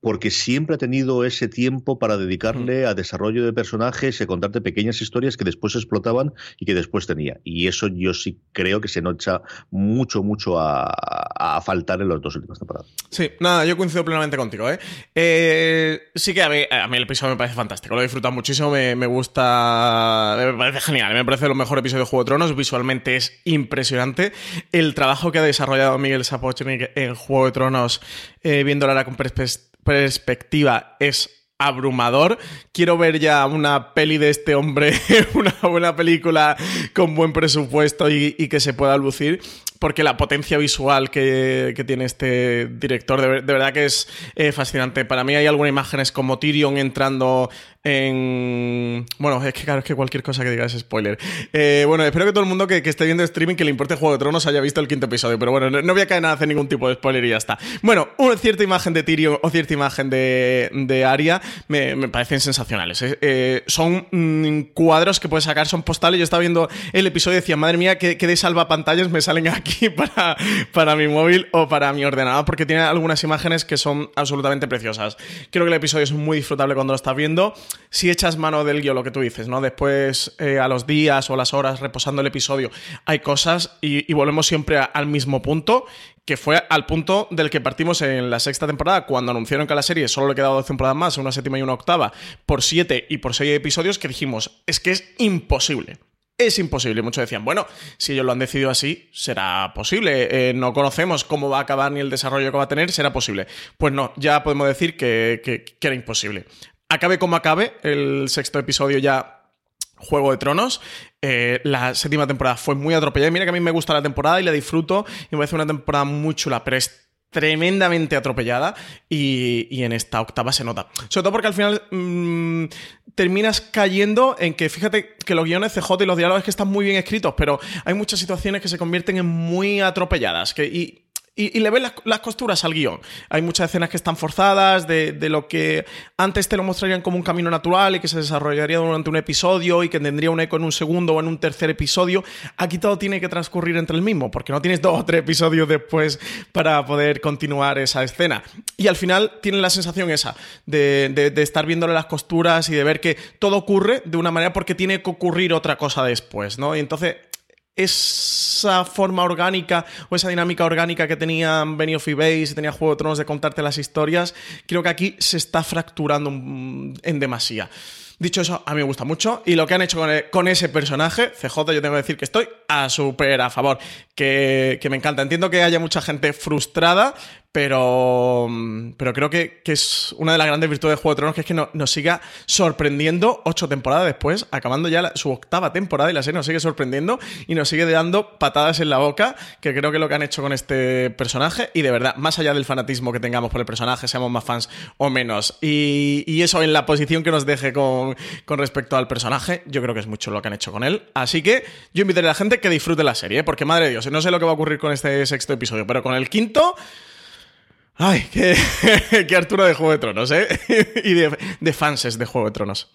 porque siempre ha tenido ese tiempo para dedicarle a desarrollo de personajes y a contarte pequeñas historias que después explotaban y que después tenía. Y eso yo sí creo que se nocha mucho, mucho a, a faltar en las dos últimas temporadas. Sí, nada, yo coincido plenamente contigo. ¿eh? eh sí que a mí, a mí, el episodio me parece fantástico, lo he disfrutado muchísimo, me, me, gusta, me parece genial, me parece lo mejor episodio de Juego de Tronos, visualmente es impresionante. El trabajo que ha desarrollado Miguel Sapochnik en Juego de Tronos, eh, viéndola con perspectiva, es abrumador. Quiero ver ya una peli de este hombre, una buena película con buen presupuesto y, que se pueda lucir porque la potencia visual que, tiene este director de, verdad que es eh, fascinante. Para mí hay algunas imágenes como Tyrion entrando en... Bueno, es que claro, es que cualquier cosa que diga es spoiler. Eh, bueno, espero que todo el mundo que, esté viendo streaming, que le importe Juego de Tronos, haya visto el quinto episodio. Pero bueno, no, voy a caer nada hacer ningún tipo de spoiler y ya está. Bueno, una cierta imagen de Tyrion o cierta imagen de, de Arya me, parecen sensacionales. ¿eh? Son mm, cuadros que puedes sacar, son postales. Yo estaba viendo el episodio y decía, madre mía, qué, qué de salvapantallas me salen aquí para, para mi móvil o para mi ordenador, porque tiene algunas imágenes que son absolutamente preciosas. Creo que el episodio es muy disfrutable cuando lo estás viendo si echas mano del guion, lo que tú dices, ¿no? Después, eh, a los días o las horas reposando el episodio, hay cosas y, volvemos siempre al mismo punto, que fue al punto del que partimos en la sexta temporada, cuando anunciaron que a la serie solo le quedaba dos temporadas más, una séptima y una octava, por siete y por seis episodios, que dijimos, es que es imposible. Es imposible. Muchos decían, bueno, si ellos lo han decidido así, será posible. Eh, no conocemos cómo va a acabar ni el desarrollo que va a tener, será posible. Pues no, ya podemos decir que, que era imposible acabe como acabe, el sexto episodio ya Juego de Tronos. Eh, la séptima temporada fue muy atropellada. Mira que a mí me gusta la temporada y la disfruto. Y me parece una temporada muy chula, pero es tremendamente atropellada. Y, en esta octava se nota. Sobre todo porque al final mm, terminas cayendo en que, fíjate que los guiones CJ y los diálogos que están muy bien escritos, pero hay muchas situaciones que se convierten en muy atropelladas. Que, y y, le ves las, costuras al guion. Hay muchas escenas que están forzadas, de, lo que antes te lo mostrarían como un camino natural y que se desarrollaría durante un episodio y que tendría un eco en un segundo o en un tercer episodio. Aquí todo tiene que transcurrir entre el mismo, porque no tienes dos o tres episodios después para poder continuar esa escena. Y al final tienen la sensación esa, de, de estar viéndole las costuras y de ver que todo ocurre de una manera porque tiene que ocurrir otra cosa después, ¿no? Y entonces esa forma orgánica o esa dinámica orgánica que tenían Benioff of Base y tenía Juego de Tronos de contarte las historias, creo que aquí se está fracturando en demasía. Dicho eso, a mí me gusta mucho. Y lo que han hecho con, ese personaje, CJ, yo tengo que decir que estoy a súper a favor. Que, que, me encanta. Entiendo que haya mucha gente frustrada, pero, pero creo que, es una de las grandes virtudes de Juego de Tronos, que es que nos siga sorprendiendo ocho temporadas después, acabando ya su octava temporada y la serie nos sigue sorprendiendo y nos sigue dando patadas en la boca, que creo que es lo que han hecho con este personaje. Y de verdad, más allá del fanatismo que tengamos por el personaje, seamos más fans o menos. Y, eso en la posición que nos deje con, con, respecto al personaje, yo creo que es mucho lo que han hecho con él. Así que yo invitaré a la gente que disfrute la serie, porque madre de Dios, no sé lo que va a ocurrir con este sexto episodio, pero con el quinto... Ay, qué, qué Arturo de Juego de Tronos, ¿eh? y de, fanses de Juego de Tronos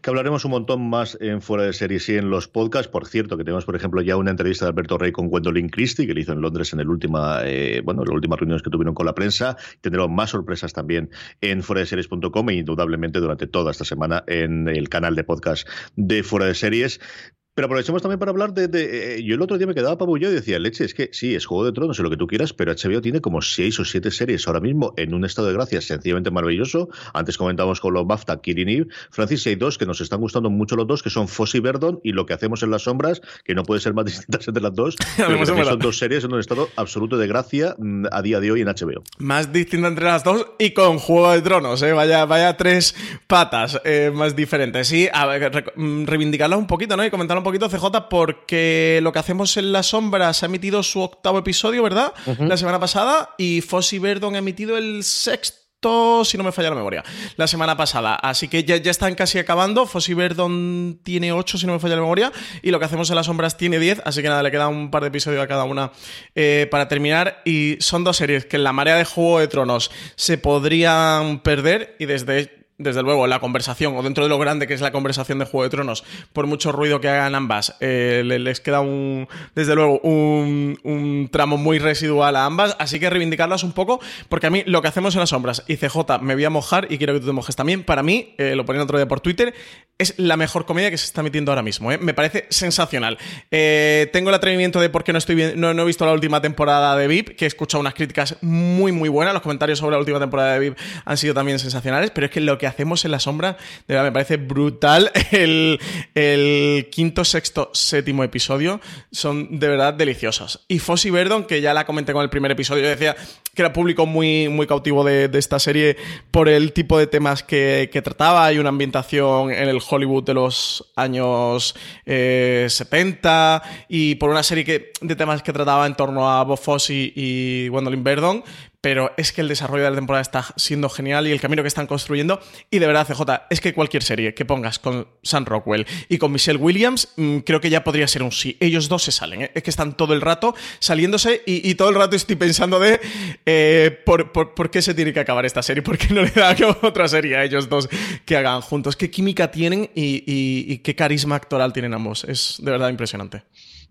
que hablaremos un montón más en Fuera de Series y en los podcasts. Por cierto, que tenemos, por ejemplo, ya una entrevista de Alberto Rey con Gwendolyn Christie, que le hizo en Londres en el última, eh, bueno, las últimas reuniones que tuvieron con la prensa. Tendremos más sorpresas también en fuera de series.com e indudablemente durante toda esta semana en el canal de podcast de Fuera de Series. Pero aprovechemos también para hablar de, eh, Yo el otro día me quedaba pabullado y decía, leche, es que sí, es Juego de Tronos, es lo que tú quieras, pero HBO tiene como seis o siete series ahora mismo en un estado de gracia sencillamente maravilloso. Antes comentábamos con los BAFTA, Kirin y Francis, y hay dos que nos están gustando mucho los dos, que son Foss y Verdon y Lo que hacemos en las sombras, que no puede ser más distintas entre las dos, pero son dos series en un estado absoluto de gracia mm, a día de hoy en HBO. Más distinta entre las dos y con Juego de Tronos, ¿eh? Vaya, vaya tres patas eh, más diferentes. Sí, a ver, mm, reivindicarlas un poquito, ¿no? Y comentarlo un poquito, CJ, porque lo que hacemos en la sombra se ha emitido su octavo episodio, ¿verdad? La semana pasada. Y Fossy Verdon ha emitido el sexto si no me falla la memoria, la semana pasada. Así que ya, ya están casi acabando. Fossy Verdon tiene 8, si no me falla la memoria. Y lo que hacemos en las sombras tiene 10. Así que nada, le queda un par de episodios a cada una eh, para terminar. Y son dos series que en la marea de Juego de Tronos se podrían perder. Y desde desde luego, la conversación, o dentro de lo grande que es la conversación de Juego de Tronos, por mucho ruido que hagan ambas, eh, les queda un, desde luego, un, un, tramo muy residual a ambas, así que reivindicarlas un poco, porque a mí lo que hacemos en las sombras, y CJ, me voy a mojar y quiero que tú te mojes también, para mí, eh, lo ponía otro día por Twitter, es la mejor comedia que se está metiendo ahora mismo, ¿eh? me parece sensacional. tengo el atrevimiento de por qué no, estoy no, he visto la última temporada de VIP, que he escuchado unas críticas muy, muy buenas, los comentarios sobre la última temporada de VIP han sido también sensacionales, pero es que lo que hacemos en la sombra, de verdad, me parece brutal. El, quinto, sexto, séptimo episodio son de verdad deliciosos. Y Fossi Verdon, que ya la comenté con el primer episodio, decía que era público muy, muy cautivo de, esta serie por el tipo de temas que, trataba. Hay una ambientación en el Hollywood de los años 70 eh, y por una serie que, de temas que trataba en torno a Bob Fosse y Gwendolyn Verdon, pero es que el desarrollo de la temporada está siendo genial y el camino que están construyendo. Y de verdad, CJ, es que cualquier serie que pongas con Sam Rockwell y con Michelle Williams, mm, creo que ya podría ser un sí. Ellos dos se salen, ¿eh? es que están todo el rato saliéndose y, todo el rato estoy pensando de eh, por, qué se tiene que acabar esta serie, por qué no le da otra serie a ellos dos que hagan juntos. Qué química tienen y qué carisma actoral tienen ambos. Es de verdad impresionante.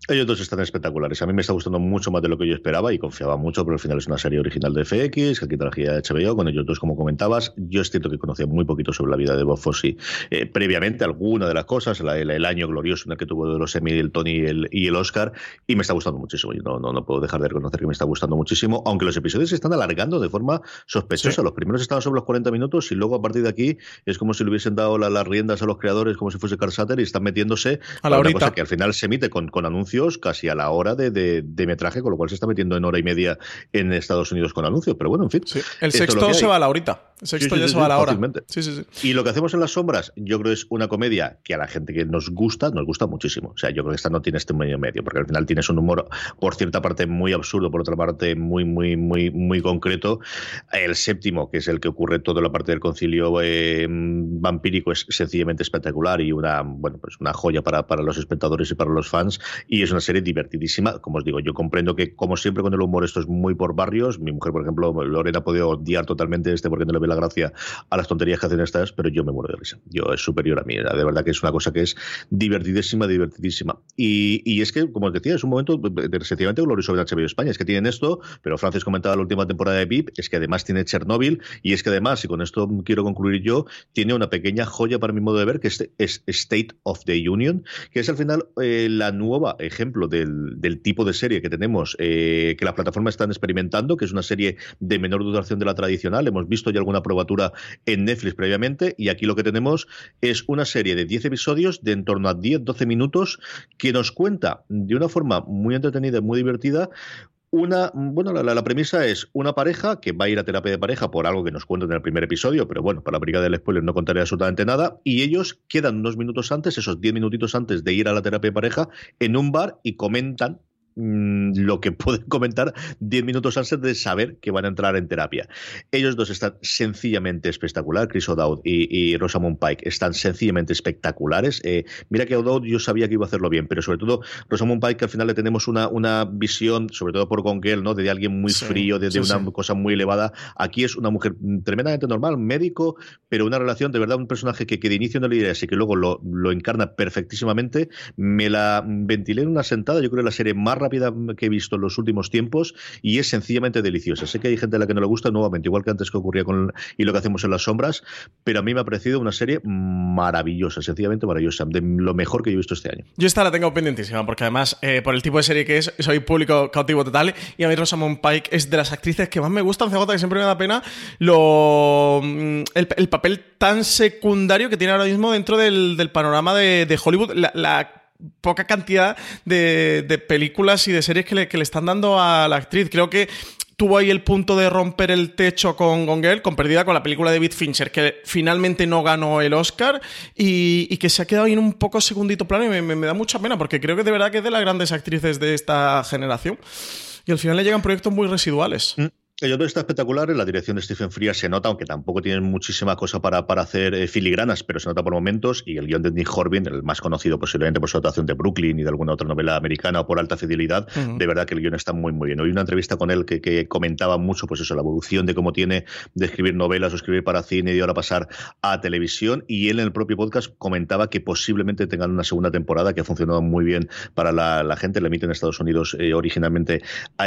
Ellos dos están espectaculares. A mí me está gustando mucho más de lo que yo esperaba y confiaba mucho, pero al final es una serie original de FX, que aquí traía de HBO, con ellos dos, como comentabas. Yo es cierto que conocía muy poquito sobre la vida de Bob Fosse eh, previamente, alguna de las cosas, el, año glorioso en el que tuvo de los Emmy, el Tony y el, y el Oscar, y me está gustando muchísimo. Yo no, no, no, puedo dejar de reconocer que me está gustando muchísimo, aunque los episodios se están alargando de forma sospechosa. Los primeros estaban sobre los 40 minutos y luego a partir de aquí es como si le hubiesen dado las riendas a los creadores, como si fuese Carl Satter, y están metiéndose a la cosa que al final se emite con, con anuncios casi a la hora de, de, metraje, con lo cual se está metiendo en hora y media en Estados Unidos con anuncios. Pero bueno, en fin. El sexto se va a la horita. El sexto ya se va a la hora. Y lo que hacemos en las sombras, yo creo es una comedia que a la gente que nos gusta, nos gusta muchísimo. O sea, yo creo que esta no tiene este medio medio, porque al final tienes un humor, por cierta parte, muy absurdo, por otra parte, muy, muy, muy, muy concreto. El séptimo, que es el que ocurre toda la parte del concilio eh, vampírico, es sencillamente espectacular y una, bueno, pues una joya para, para los espectadores y para los fans. Y es una serie divertidísima. Como os digo, yo comprendo que, como siempre, con el humor esto es muy por barrios. Mi mujer, por ejemplo, Lorena ha podido odiar totalmente este porque no le ve la gracia a las tonterías que hacen estas, pero yo me muero de risa. Yo es superior a mí. De verdad que es una cosa que es divertidísima, divertidísima. Y, y es que, como os decía, es un momento sencillamente glorioso de HBO España. Es que tienen esto, pero Francis comentaba la última temporada de VIP, es que además tiene Chernobyl, y es que además, y con esto quiero concluir yo, tiene una pequeña joya para mi modo de ver, que es, State of the Union, que es al final eh, la nueva ejemplo de del, tipo de serie que tenemos, eh, que las plataformas están experimentando, que es una serie de menor duración de la tradicional. Hemos visto ya alguna probatura en Netflix previamente y aquí lo que tenemos es una serie de 10 episodios de en torno a 10-12 minutos que nos cuenta de una forma muy entretenida y muy divertida una, bueno, la, premisa es una pareja que va a ir a terapia de pareja por algo que nos cuentan en el primer episodio, pero bueno, para la brigada del spoiler no contaré absolutamente nada, y ellos quedan unos minutos antes, esos 10 minutitos antes de ir a la terapia de pareja, en un bar y comentan Mm, lo que pueden comentar 10 minutos antes de saber que van a entrar en terapia. Ellos dos están sencillamente espectacular, Chris O'Dowd y, Rosamund Pike están sencillamente espectaculares. Eh, mira que O'Dowd yo sabía que iba a hacerlo bien, pero sobre todo Rosamund Pike que al final le tenemos una, una visión, sobre todo por Gongel, ¿no? de alguien muy frío, de, una cosa muy elevada. Aquí es una mujer tremendamente normal, médico, pero una relación de verdad, un personaje que, que de inicio no le diría así, que luego lo, lo encarna perfectísimamente. Me la ventilé en una sentada, yo creo que la serie más rápida que he visto en los últimos tiempos y es sencillamente deliciosa. Sé que hay gente a la que no le gusta, nuevamente, igual que antes que ocurría con y lo que hacemos en las sombras, pero a mí me ha parecido una serie maravillosa, sencillamente maravillosa, de lo mejor que he visto este año. Yo esta la tengo pendientísima, porque además, eh, por el tipo de serie que es, soy público cautivo total, y a mí Rosamund Pike es de las actrices que más me gustan, CJ, que siempre me da pena lo mm, el, papel tan secundario que tiene ahora mismo dentro del, panorama de, Hollywood. Poca cantidad de, películas y de series que le, que le, están dando a la actriz. Creo que tuvo ahí el punto de romper el techo con Gongel, con Perdida, con la película de David Fincher, que finalmente no ganó el Oscar y, que se ha quedado ahí en un poco segundito plano y me, da mucha pena porque creo que de verdad que es de las grandes actrices de esta generación. Y al final le llegan proyectos muy residuales. El otro está espectacular, en la dirección de Stephen Frears se nota, aunque tampoco tienen muchísima cosa para, para hacer eh, filigranas, pero se nota por momentos, y el guion de Nick Horvin, el más conocido posiblemente por su adaptación de Brooklyn y de alguna otra novela americana o por alta fidelidad, de verdad que el guion está muy muy bien. Hoy una entrevista con él que, que, comentaba mucho pues eso, la evolución de cómo tiene de escribir novelas o escribir para cine y ahora pasar a televisión, y él en el propio podcast comentaba que posiblemente tengan una segunda temporada que ha funcionado muy bien para la, la gente, la emite en Estados Unidos eh, originalmente. A...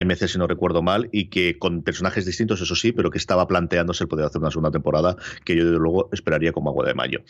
MC, si no recuerdo mal, y que con personajes distintos, eso sí, pero que estaba planteándose el poder hacer una segunda temporada, que yo desde luego esperaría como agua de mayo.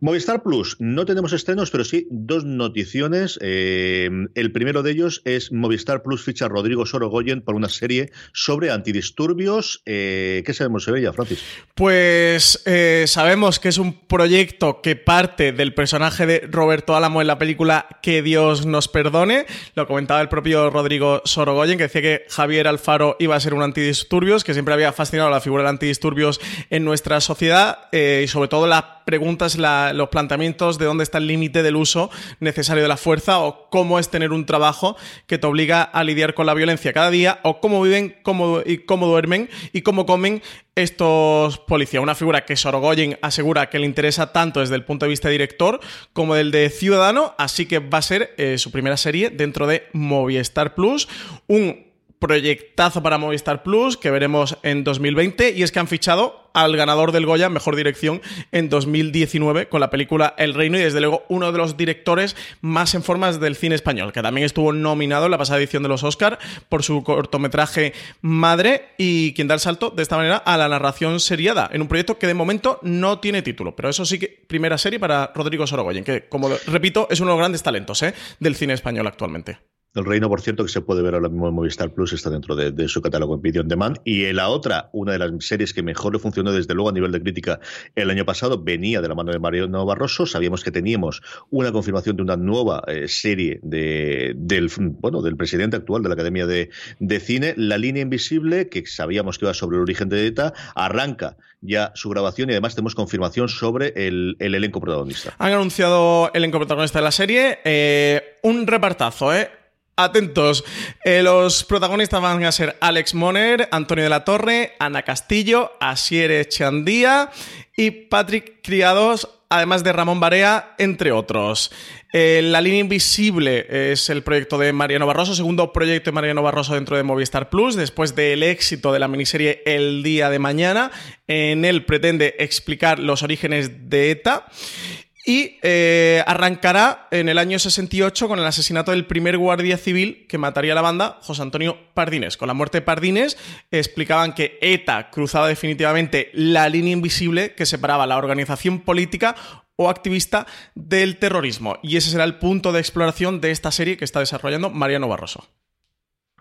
Movistar Plus, no tenemos estrenos, pero sí dos noticiones. Eh, el primero de ellos es Movistar Plus ficha a Rodrigo Sorogoyen por una serie sobre antidisturbios. Eh, ¿Qué sabemos de ella, Francis? Pues eh, sabemos que es un proyecto que parte del personaje de Roberto Álamo en la película Que Dios nos perdone. Lo comentaba el propio Rodrigo Sorogoyen, que decía que Javier Alfaro iba a ser un antidisturbios, que siempre había fascinado la figura del antidisturbios en nuestra sociedad eh, y sobre todo las preguntas, los planteamientos de dónde está el límite del uso necesario de la fuerza o cómo es tener un trabajo que te obliga a lidiar con la violencia cada día o cómo viven cómo, y cómo duermen y cómo comen estos policías. Una figura que Sorogoyen asegura que le interesa tanto desde el punto de vista de director como del de ciudadano, así que va a ser eh, su primera serie dentro de Movistar Plus. Un proyectazo para Movistar Plus que veremos en 2020 y es que han fichado al ganador del Goya Mejor Dirección en 2019 con la película El Reino y desde luego uno de los directores más en formas del cine español que también estuvo nominado en la pasada edición de los Oscar por su cortometraje Madre y quien da el salto de esta manera a la narración seriada en un proyecto que de momento no tiene título pero eso sí que primera serie para Rodrigo Sorogoyen que como repito es uno de los grandes talentos ¿eh? del cine español actualmente. El Reino, por cierto, que se puede ver ahora mismo en Movistar Plus, está dentro de, su catálogo en Video Demand. Y la otra, una de las series que mejor le funcionó desde luego a nivel de crítica el año pasado, venía de la mano de Mariano Barroso. Sabíamos que teníamos una confirmación de una nueva eh, serie de, del, bueno, del presidente actual de la Academia de, Cine, La Línea Invisible, que sabíamos que iba sobre el origen de ETA, arranca ya su grabación y además tenemos confirmación sobre el, el elenco protagonista. Han anunciado el elenco protagonista de la serie. Eh, un repartazo, ¿eh? Atentos, eh, los protagonistas van a ser Alex Moner, Antonio de la Torre, Ana Castillo, Asiere Chandía y Patrick Criados, además de Ramón Barea, entre otros. Eh, la línea invisible es el proyecto de Mariano Barroso, segundo proyecto de Mariano Barroso dentro de Movistar Plus, después del éxito de la miniserie El día de mañana. En él pretende explicar los orígenes de ETA y eh, arrancará en el año 68 con el asesinato del primer guardia civil que mataría a la banda, José Antonio Pardines. Con la muerte de Pardines explicaban que ETA cruzaba definitivamente la línea invisible que separaba la organización política o activista del terrorismo. Y ese será el punto de exploración de esta serie que está desarrollando Mariano Barroso.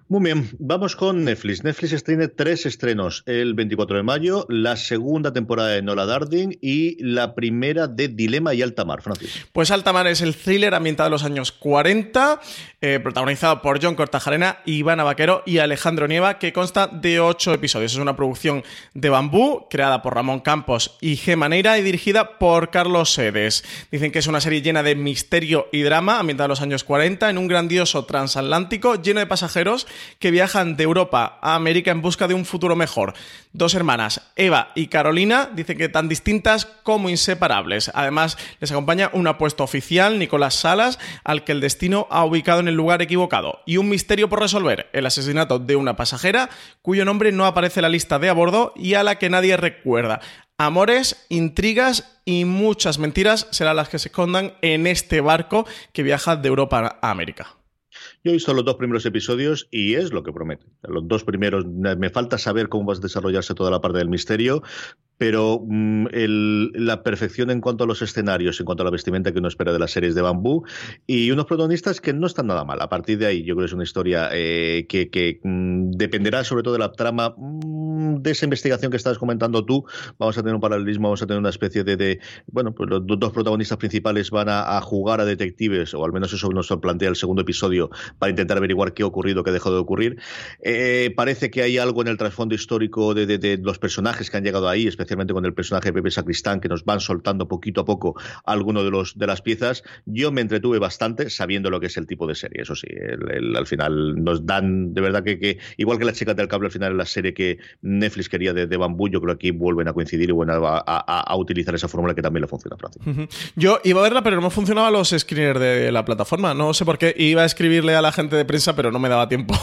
Muy bien, vamos con Netflix. Netflix estrena tres estrenos el 24 de mayo, la segunda temporada de Nola Darding y la primera de Dilema y Altamar, Francis. Pues Altamar es el thriller ambientado en los años 40, eh, protagonizado por John Cortajarena, Ivana Vaquero y Alejandro Nieva, que consta de ocho episodios. Es una producción de bambú, creada por Ramón Campos y G. Maneira y dirigida por Carlos Sedes. Dicen que es una serie llena de misterio y drama, ambientada en los años 40, en un grandioso transatlántico lleno de pasajeros que viajan de Europa a América en busca de un futuro mejor. Dos hermanas, Eva y Carolina, dicen que tan distintas como inseparables. Además, les acompaña un apuesto oficial, Nicolás Salas, al que el destino ha ubicado en el lugar equivocado. Y un misterio por resolver, el asesinato de una pasajera cuyo nombre no aparece en la lista de a bordo y a la que nadie recuerda. Amores, intrigas y muchas mentiras serán las que se escondan en este barco que viaja de Europa a América. Yo he visto los dos primeros episodios y es lo que promete. Los dos primeros, me falta saber cómo va a desarrollarse toda la parte del misterio, pero mm, la perfección en cuanto a los escenarios, en cuanto a la vestimenta que uno espera de las series de bambú y unos protagonistas que no están nada mal. A partir de ahí, yo creo que es una historia eh, que, mm, dependerá sobre todo de la trama mm, de esa investigación que estabas comentando tú. Vamos a tener un paralelismo, vamos a tener una especie de, bueno, pues los dos protagonistas principales van a, jugar a detectives, o al menos eso nos plantea el segundo episodio, para intentar averiguar qué ha ocurrido, qué ha dejado de ocurrir. Eh, parece que hay algo en el trasfondo histórico de, de, los personajes que han llegado ahí, especialmente especialmente con el personaje de Pepe Sacristán, que nos van soltando poquito a poco alguno de los de las piezas. Yo me entretuve bastante sabiendo lo que es el tipo de serie. Eso sí, al final nos dan, de verdad que, igual que la chica del cable al final en la serie que Netflix quería de, de Bambú, yo creo que aquí vuelven a coincidir y vuelven a, utilizar esa fórmula que también le funciona a Francis. Yo iba a verla, pero no me funcionaban los screeners de la plataforma. No sé por qué. Iba a escribirle a la gente de prensa, pero no me daba tiempo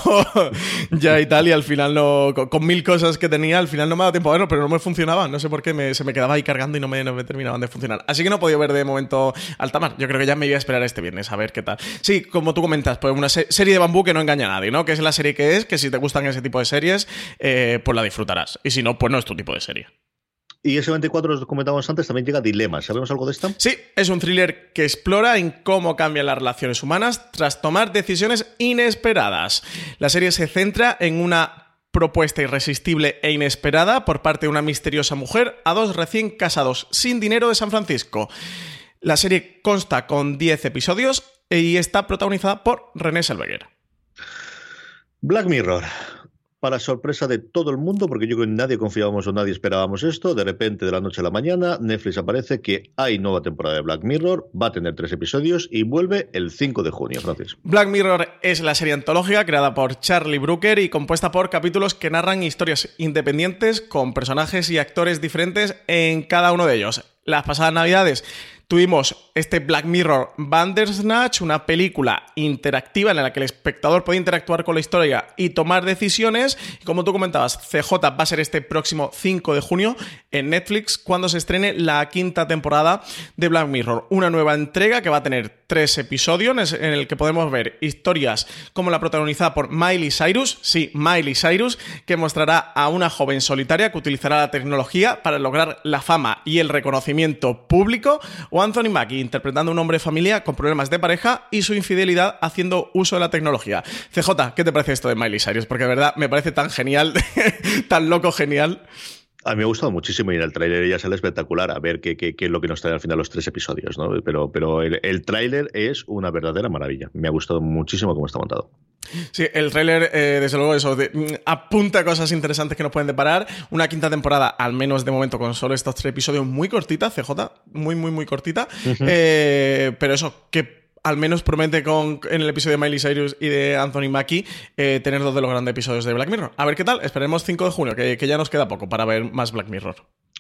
ya y tal. Y al final no, con, mil cosas que tenía, al final no me daba tiempo a verlo, pero no me funcionaba no sé por qué se me quedaba ahí cargando y no me, terminaban de funcionar. Así que no he podido ver de momento Altamar. Yo creo que ya me iba a esperar este viernes a ver qué tal. Sí, como tú comentas, pues una serie de bambú que no engaña a nadie, ¿no? Que es la serie que es, que si te gustan ese tipo de series, eh, pues la disfrutarás. Y si no, pues no es tu tipo de serie. Y ese 24 lo comentábamos antes, también llega Dilema. ¿Sabemos algo de esto? Sí, es un thriller que explora en cómo cambian las relaciones humanas tras tomar decisiones inesperadas. La serie se centra en una propuesta irresistible e inesperada por parte de una misteriosa mujer a dos recién casados sin dinero de San Francisco. La serie consta con 10 episodios y está protagonizada por René Selveguer. Black Mirror para sorpresa de todo el mundo, porque yo creo que nadie confiábamos o nadie esperábamos esto, de repente de la noche a la mañana Netflix aparece que hay nueva temporada de Black Mirror, va a tener tres episodios y vuelve el 5 de junio, Francis. Black Mirror es la serie antológica creada por Charlie Brooker y compuesta por capítulos que narran historias independientes con personajes y actores diferentes en cada uno de ellos. Las pasadas navidades tuvimos este Black Mirror Bandersnatch, una película interactiva en la que el espectador puede interactuar con la historia y tomar decisiones. Como tú comentabas, CJ va a ser este próximo 5 de junio en Netflix cuando se estrene la quinta temporada de Black Mirror. Una nueva entrega que va a tener tres episodios en el que podemos ver historias como la protagonizada por Miley Cyrus, sí, Miley Cyrus, que mostrará a una joven solitaria que utilizará la tecnología para lograr la fama y el reconocimiento público, o Anthony Mackie, interpretando a un hombre de familia con problemas de pareja y su infidelidad haciendo uso de la tecnología. CJ, ¿qué te parece esto de Miley Cyrus? Porque de verdad me parece tan genial, tan loco genial. A mí me ha gustado muchísimo y en el tráiler ya sale espectacular a ver qué, qué, qué, es lo que nos trae al final los tres episodios, ¿no? Pero, pero el, el tráiler es una verdadera maravilla. Me ha gustado muchísimo cómo está montado. Sí, el tráiler, eh, desde luego, eso mm, apunta cosas interesantes que nos pueden deparar. Una quinta temporada, al menos de momento, con solo estos tres episodios muy cortita, CJ, muy, muy, muy cortita. Eh, pero eso, que al menos promete con, en el episodio de Miley Cyrus y de Anthony Mackie eh, tener dos de los grandes episodios de Black Mirror. A ver qué tal, esperemos 5 de junio, que, que ya nos queda poco para ver más Black Mirror.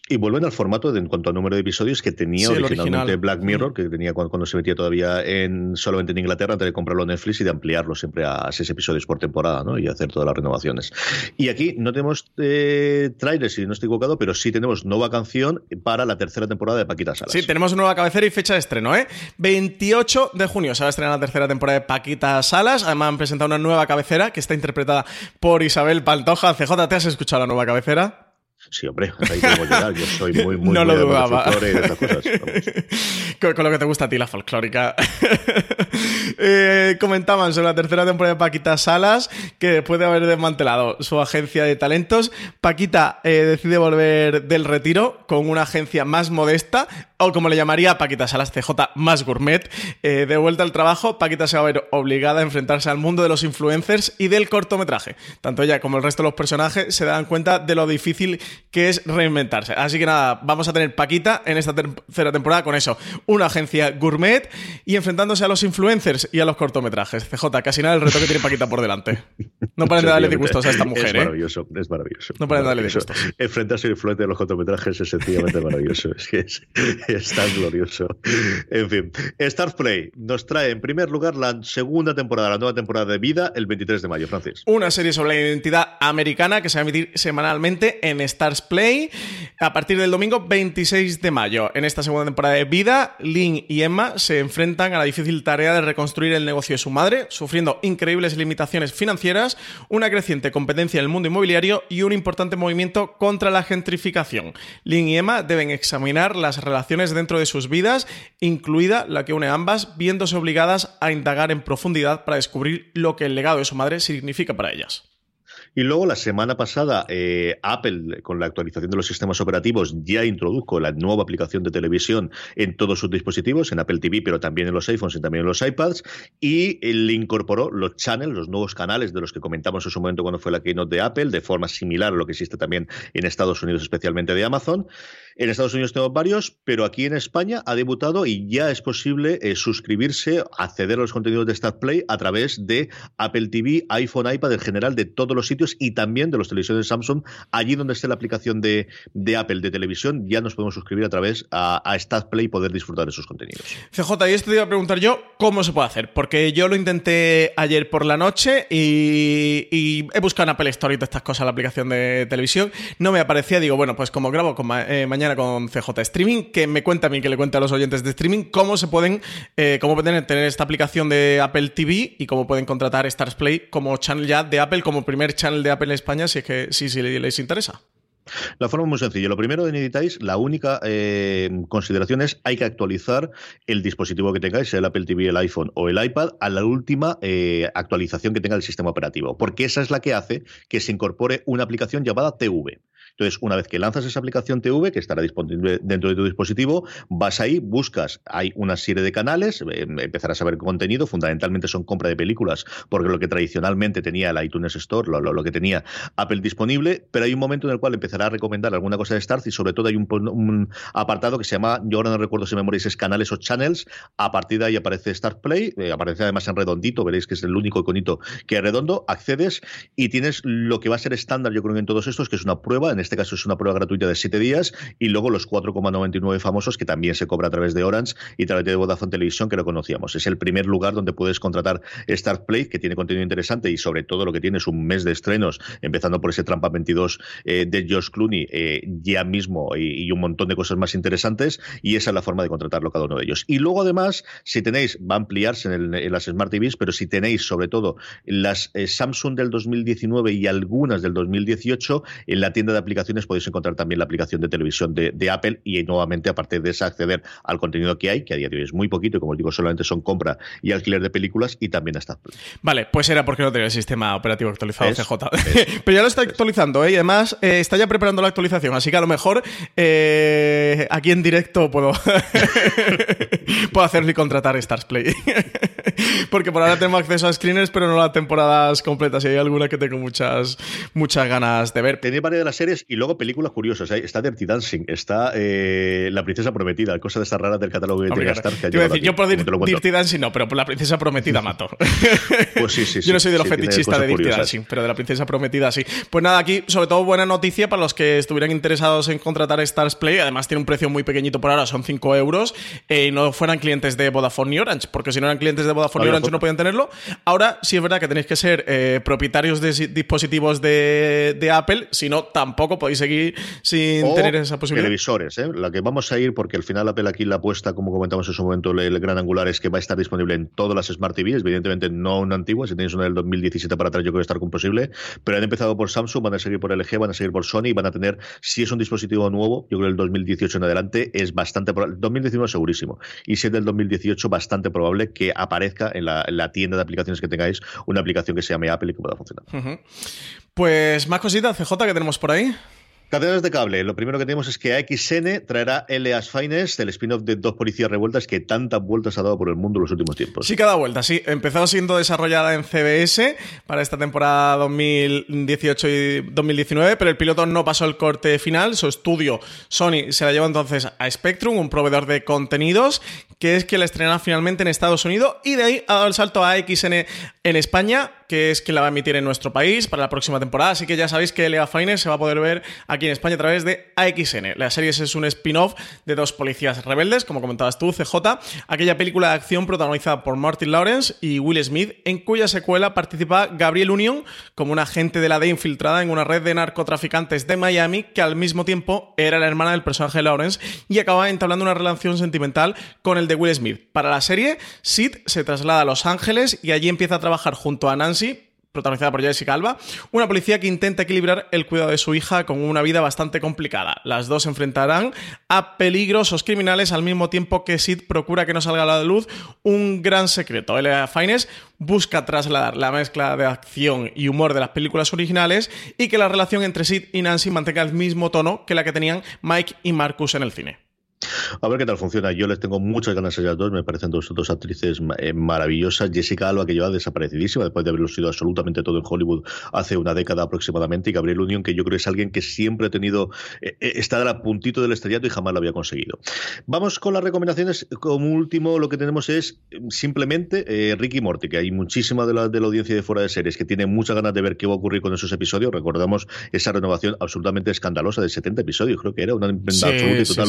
Y vuelven al formato de, en cuanto al número de episodios que tenía originalmente Black Mirror, que tenía cuando, se metía todavía en solamente en Inglaterra antes de comprarlo en Netflix y de ampliarlo siempre a seis episodios por temporada ¿no? y hacer todas las renovaciones. Y aquí no tenemos eh, trailers, si no estoy equivocado, pero sí tenemos nueva canción para la tercera temporada de Paquita Salas. Sí, tenemos nueva cabecera y fecha de estreno, ¿eh? 28 de junio se va a estrenar la tercera temporada de Paquita Salas. Además han presentado una nueva cabecera que está interpretada por Isabel Pantoja. CJ, ¿te has escuchado la nueva cabecera? Sí, hombre, ahí podemos llegar. Yo soy muy, muy, no muy lo dudaba. cosas. Con, lo que te gusta a ti la folclórica. eh, comentaban sobre la tercera temporada de Paquita Salas que después de haber desmantelado su agencia de talentos, Paquita eh, decide volver del retiro con una agencia más modesta, o como le llamaría Paquita Salas CJ, más gourmet. Eh, de vuelta al trabajo, Paquita se va a ver obligada a enfrentarse al mundo de los influencers y del cortometraje. Tanto ella como el resto de los personajes se dan cuenta de lo difícil que es reinventarse. Así que nada, vamos a tener Paquita en esta tercera temporada con eso. Una agencia gourmet y enfrentándose a los influencers y a los cortometrajes. CJ, casi nada el reto que tiene Paquita por delante. No paren de darle disgustos a esta mujer, es ¿eh? Maravilloso, es maravilloso. No paren de darle disgustos. Enfrentarse a influencers a los cortometrajes es sencillamente maravilloso. Es que es, tan glorioso. En fin, Stars Play nos trae en primer lugar la segunda temporada, la nueva temporada de Vida, el 23 de mayo, Francis. Una serie sobre la identidad americana que se va a emitir semanalmente en Play a partir del domingo 26 de mayo. En esta segunda temporada de Vida, Lynn y Emma se enfrentan a la difícil tarea de reconstruir el negocio de su madre, sufriendo increíbles limitaciones financieras, una creciente competencia en el mundo inmobiliario y un importante movimiento contra la gentrificación. Lynn y Emma deben examinar las relaciones dentro de sus vidas, incluida la que une a ambas, viéndose obligadas a indagar en profundidad para descubrir lo que el legado de su madre significa para ellas. Y luego la semana pasada eh, Apple, con la actualización de los sistemas operativos, ya introdujo la nueva aplicación de televisión en todos sus dispositivos, en Apple TV, pero también en los iPhones y también en los iPads, y le incorporó los channels, los nuevos canales de los que comentamos en su momento cuando fue la keynote de Apple, de forma similar a lo que existe también en Estados Unidos, especialmente de Amazon. En Estados Unidos tenemos varios, pero aquí en España ha debutado y ya es posible eh, suscribirse, acceder a los contenidos de StatPlay a través de Apple TV, iPhone, iPad, en general, de todos los sitios y también de los televisores Samsung. Allí donde esté la aplicación de, Apple de televisión, ya nos podemos suscribir a través a, a StatPlay y poder disfrutar de esos contenidos. CJ, y esto te iba a preguntar yo, ¿cómo se puede hacer? Porque yo lo intenté ayer por la noche y, he buscado en Apple Store y todas estas cosas, la aplicación de televisión. No me aparecía, digo, bueno, pues como grabo con, eh, mañana con CJ Streaming, que me cuenta a mí, que le cuenta a los oyentes de streaming, cómo se pueden, eh, cómo pueden tener esta aplicación de Apple TV y cómo pueden contratar Stars Play como channel ya de Apple, como primer channel de Apple en España, si es que si, si les interesa. La forma es muy sencilla. Lo primero de necesitáis, la única eh, consideración es hay que actualizar el dispositivo que tengáis, sea el Apple TV, el iPhone o el iPad, a la última eh, actualización que tenga el sistema operativo, porque esa es la que hace que se incorpore una aplicación llamada TV. Entonces, una vez que lanzas esa aplicación TV, que estará disponible dentro de tu dispositivo, vas ahí, buscas, hay una serie de canales, eh, empezarás a ver contenido, fundamentalmente son compra de películas, porque lo que tradicionalmente tenía el iTunes Store, lo, que tenía Apple disponible, pero hay un momento en el cual empezará a recomendar alguna cosa de Stars y sobre todo hay un, apartado que se llama, yo ahora no recuerdo si me moréis, es canales o channels, a partir de ahí aparece Start Play, eh, aparece además en redondito, veréis que es el único iconito que es redondo, accedes y tienes lo que va a ser estándar, yo creo que en todos estos, que es una prueba, en este caso es una prueba gratuita de 7 días, y luego los 4,99 famosos que también se cobra a través de Orange y a través de Vodafone Televisión, que lo conocíamos. Es el primer lugar donde puedes contratar Start Play, que tiene contenido interesante y sobre todo lo que tiene es un mes de estrenos, empezando por ese Trampa 22 eh, de George Clooney eh, ya mismo y, un montón de cosas más interesantes, y esa es la forma de contratarlo cada uno de ellos. Y luego además, si tenéis, va a ampliarse en, las Smart TVs, pero si tenéis sobre todo las eh, Samsung del 2019 y algunas del 2018, en la tienda de aplicaciones podéis encontrar también la aplicación de televisión de, Apple y nuevamente, aparte de esa, acceder al contenido que hay, que a día de hoy es muy poquito y como os digo, solamente son compra y alquiler de películas y también hasta Vale, pues era porque no tenía el sistema operativo actualizado CJ. Pero ya lo está actualizando, ¿eh? y además eh, está ya preparando la actualización, así que a lo mejor eh, aquí en directo puedo, puedo hacer y contratar Stars Play. porque por ahora tengo acceso a screeners, pero no a temporadas completas y hay alguna que tengo muchas, muchas ganas de ver. Tenía varias de las series y luego películas curiosas. Está Dirty Dancing, está eh, La Princesa Prometida, cosa de estas raras del catálogo de Gastar. Que decir, yo por Dirty Dancing no, pero por La Princesa Prometida mato. pues sí, sí, Yo no soy de los fetichistas de Dirty Dancing, pero de La Princesa Prometida sí. Pues nada, aquí sobre todo buena noticia para los que estuvieran interesados en contratar Stars Play. Además tiene un precio muy pequeñito por ahora, son 5 euros. Eh, y no fueran clientes de Vodafone y Orange, porque si no eran clientes de Vodafone y Orange no podían tenerlo. Ahora sí es verdad que tenéis que ser eh, propietarios de dispositivos de, de Apple, si no tampoco podéis seguir sin tener esa posibilidad. Televisores, ¿eh? la que vamos a ir, porque al final Apple aquí la apuesta, como comentamos en su momento, el, gran angular es que va a estar disponible en todas las Smart TVs, evidentemente no una antigua, si tenéis una del 2017 para atrás, yo creo que estar con posible, pero han empezado por Samsung, van a seguir por LG, van a seguir por Sony, y van a tener, si es un dispositivo nuevo, yo creo que el 2018 en adelante es bastante probable, 2019 segurísimo, y si es del 2018, bastante probable que aparezca en la, tienda de aplicaciones que tengáis una aplicación que se llame Apple y que pueda funcionar. Pues más cositas, CJ, que tenemos por ahí. Cadenas de cable. Lo primero que tenemos es que AXN traerá Eleas Finest, el spin-off de dos policías revueltas que tantas vueltas ha dado por el mundo en los últimos tiempos. Sí, cada vuelta, sí. Empezó siendo desarrollada en CBS para esta temporada 2018 y 2019, pero el piloto no pasó el corte final. Su estudio, Sony, se la llevó entonces a Spectrum, un proveedor de contenidos, que es que la estrenará finalmente en Estados Unidos y de ahí ha dado el salto a AXN en España que es quien la va a emitir en nuestro país para la próxima temporada. Así que ya sabéis que Lea Fines se va a poder ver aquí en España a través de AXN. La serie es un spin-off de dos policías rebeldes, como comentabas tú, CJ, aquella película de acción protagonizada por Martin Lawrence y Will Smith, en cuya secuela participa Gabriel Union como un agente de la D infiltrada en una red de narcotraficantes de Miami que al mismo tiempo era la hermana del personaje de Lawrence y acaba entablando una relación sentimental con el de Will Smith. Para la serie, Sid se traslada a Los Ángeles y allí empieza a trabajar junto a Nancy protagonizada por Jessica Alba, una policía que intenta equilibrar el cuidado de su hija con una vida bastante complicada. Las dos se enfrentarán a peligrosos criminales al mismo tiempo que Sid procura que no salga a la luz un gran secreto. Elia Fines busca trasladar la mezcla de acción y humor de las películas originales y que la relación entre Sid y Nancy mantenga el mismo tono que la que tenían Mike y Marcus en el cine. A ver qué tal funciona. Yo les tengo muchas ganas a ellas dos. Me parecen dos, dos actrices eh, maravillosas. Jessica Alba, que lleva desaparecidísima después de haberlo sido absolutamente todo en Hollywood hace una década aproximadamente. Y Gabriel Union, que yo creo es alguien que siempre ha tenido, eh, eh, está a puntito del estrellato y jamás lo había conseguido. Vamos con las recomendaciones. Como último, lo que tenemos es simplemente Ricky Morty, que hay muchísima de la, de la audiencia de fuera de series que tiene muchas ganas de ver qué va a ocurrir con esos episodios. Recordamos esa renovación absolutamente escandalosa de 70 episodios. Creo que era una absoluta y total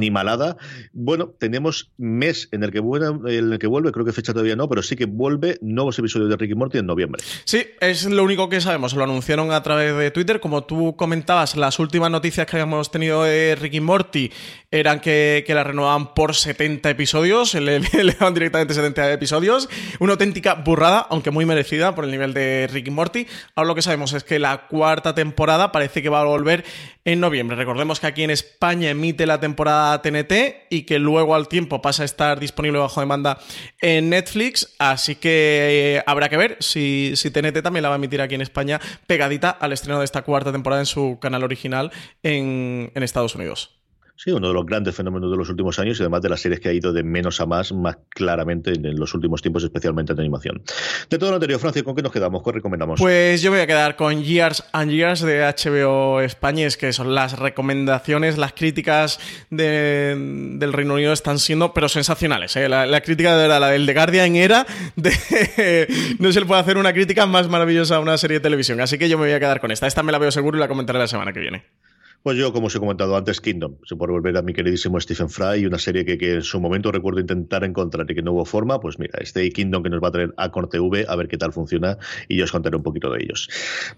animalada. Bueno, tenemos mes en el que vuelve, en el que vuelve, creo que fecha todavía no, pero sí que vuelve nuevos episodios de Ricky Morty en noviembre. Sí, es lo único que sabemos. Lo anunciaron a través de Twitter. Como tú comentabas, las últimas noticias que habíamos tenido de Ricky Morty eran que, la renovaban por 70 episodios, le, le daban directamente 70 episodios. Una auténtica burrada, aunque muy merecida por el nivel de Ricky Morty. Ahora lo que sabemos es que la cuarta temporada parece que va a volver en noviembre. Recordemos que aquí en España emite la temporada TNT y que luego al tiempo pasa a estar disponible bajo demanda en Netflix, así que eh, habrá que ver si, si TNT también la va a emitir aquí en España pegadita al estreno de esta cuarta temporada en su canal original en Estados Unidos. Sí, uno de los grandes fenómenos de los últimos años y además de las series que ha ido de menos a más, más claramente en los últimos tiempos, especialmente en animación. De todo lo anterior, Francia, ¿con qué nos quedamos? ¿Qué recomendamos? Pues yo voy a quedar con Years and Years de HBO España, es que son las recomendaciones, las críticas del Reino Unido están siendo, pero sensacionales. ¿eh? La, crítica de la del The Guardian era de no se le puede hacer una crítica más maravillosa a una serie de televisión. Así que yo me voy a quedar con esta. Esta me la veo seguro y la comentaré la semana que viene. Pues yo, como os he comentado antes, Kingdom. Se puede volver a mi queridísimo Stephen Fry, una serie que, en su momento recuerdo intentar encontrar y que no hubo forma. Pues mira, este Kingdom que nos va a traer a TV, a ver qué tal funciona y yo os contaré un poquito de ellos.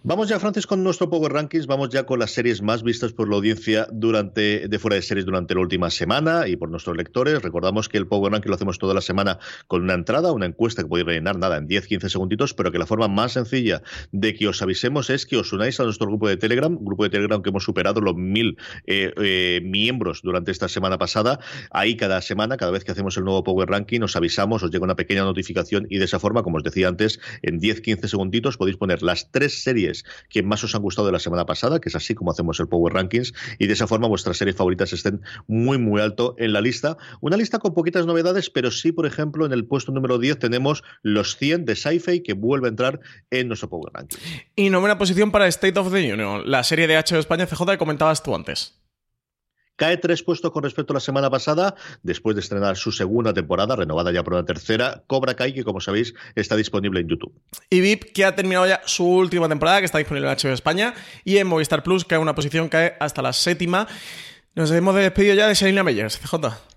Vamos ya, Francis, con nuestro Power Rankings. Vamos ya con las series más vistas por la audiencia durante de fuera de series durante la última semana y por nuestros lectores. Recordamos que el Power Ranking lo hacemos toda la semana con una entrada, una encuesta que podéis rellenar nada en 10-15 segunditos, pero que la forma más sencilla de que os avisemos es que os unáis a nuestro grupo de Telegram, grupo de Telegram que hemos superado los mil eh, eh, miembros durante esta semana pasada. Ahí cada semana, cada vez que hacemos el nuevo Power Ranking, os avisamos, os llega una pequeña notificación y de esa forma, como os decía antes, en 10-15 segunditos podéis poner las tres series que más os han gustado de la semana pasada, que es así como hacemos el Power Rankings, y de esa forma vuestras series favoritas estén muy, muy alto en la lista. Una lista con poquitas novedades, pero sí, por ejemplo, en el puesto número 10 tenemos los 100 de Sci-Fi que vuelve a entrar en nuestro Power Ranking. Y novena posición para State of the Union, la serie de HBO España CJ que comentabas tú antes. Cae tres puestos con respecto a la semana pasada, después de estrenar su segunda temporada, renovada ya por una tercera, Cobra Kai, que como sabéis está disponible en YouTube. Y VIP, que ha terminado ya su última temporada, que está disponible en HBO España, y en Movistar Plus, que una posición, cae hasta la séptima. Nos hemos despedido ya de Selina Meyers, CJ.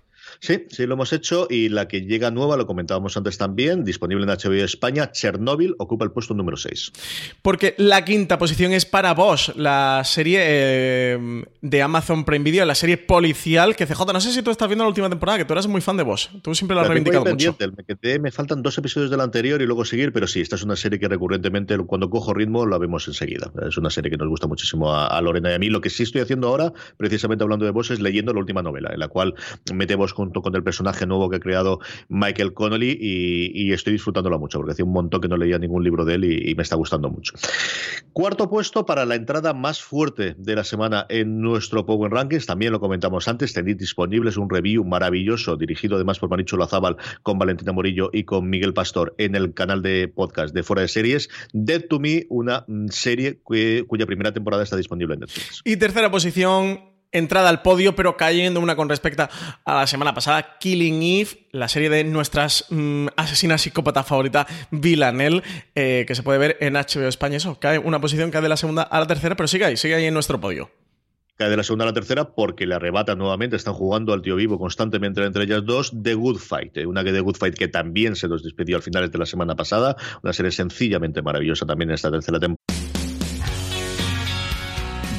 Sí, sí lo hemos hecho y la que llega nueva, lo comentábamos antes también, disponible en HBO España, Chernobyl ocupa el puesto número 6. Porque la quinta posición es para Bosch, la serie eh, de Amazon Prime Video, la serie policial que CJ, no sé si tú estás viendo la última temporada, que tú eras muy fan de Bosch, tú siempre la has reivindicado mucho. Me, me faltan dos episodios del anterior y luego seguir, pero sí, esta es una serie que recurrentemente cuando cojo ritmo la vemos enseguida. Es una serie que nos gusta muchísimo a, Lorena y a mí. Lo que sí estoy haciendo ahora, precisamente hablando de Bosch, es leyendo la última novela, en la cual metemos con con el personaje nuevo que ha creado Michael Connolly y, estoy disfrutándolo mucho porque hace un montón que no leía ningún libro de él y, me está gustando mucho. Cuarto puesto para la entrada más fuerte de la semana en nuestro Power Rankings, también lo comentamos antes, tenéis disponibles un review maravilloso dirigido además por Manicho Lazábal con Valentina Morillo y con Miguel Pastor en el canal de podcast de Fuera de Series, Dead to Me, una serie cuya primera temporada está disponible en Netflix. Y tercera posición, entrada al podio, pero cayendo una con respecto a la semana pasada, Killing Eve, la serie de nuestras mm, asesinas psicópatas favorita, Villanelle, eh, que se puede ver en HBO España. Eso, cae una posición, cae de la segunda a la tercera, pero sigue ahí, sigue ahí en nuestro podio cae de la segunda a la tercera porque le arrebatan nuevamente, están jugando al tío vivo constantemente entre ellas dos, The Good Fight, eh, una que The Good Fight que también se nos despidió al final de la semana pasada, una serie sencillamente maravillosa también en esta tercera temporada.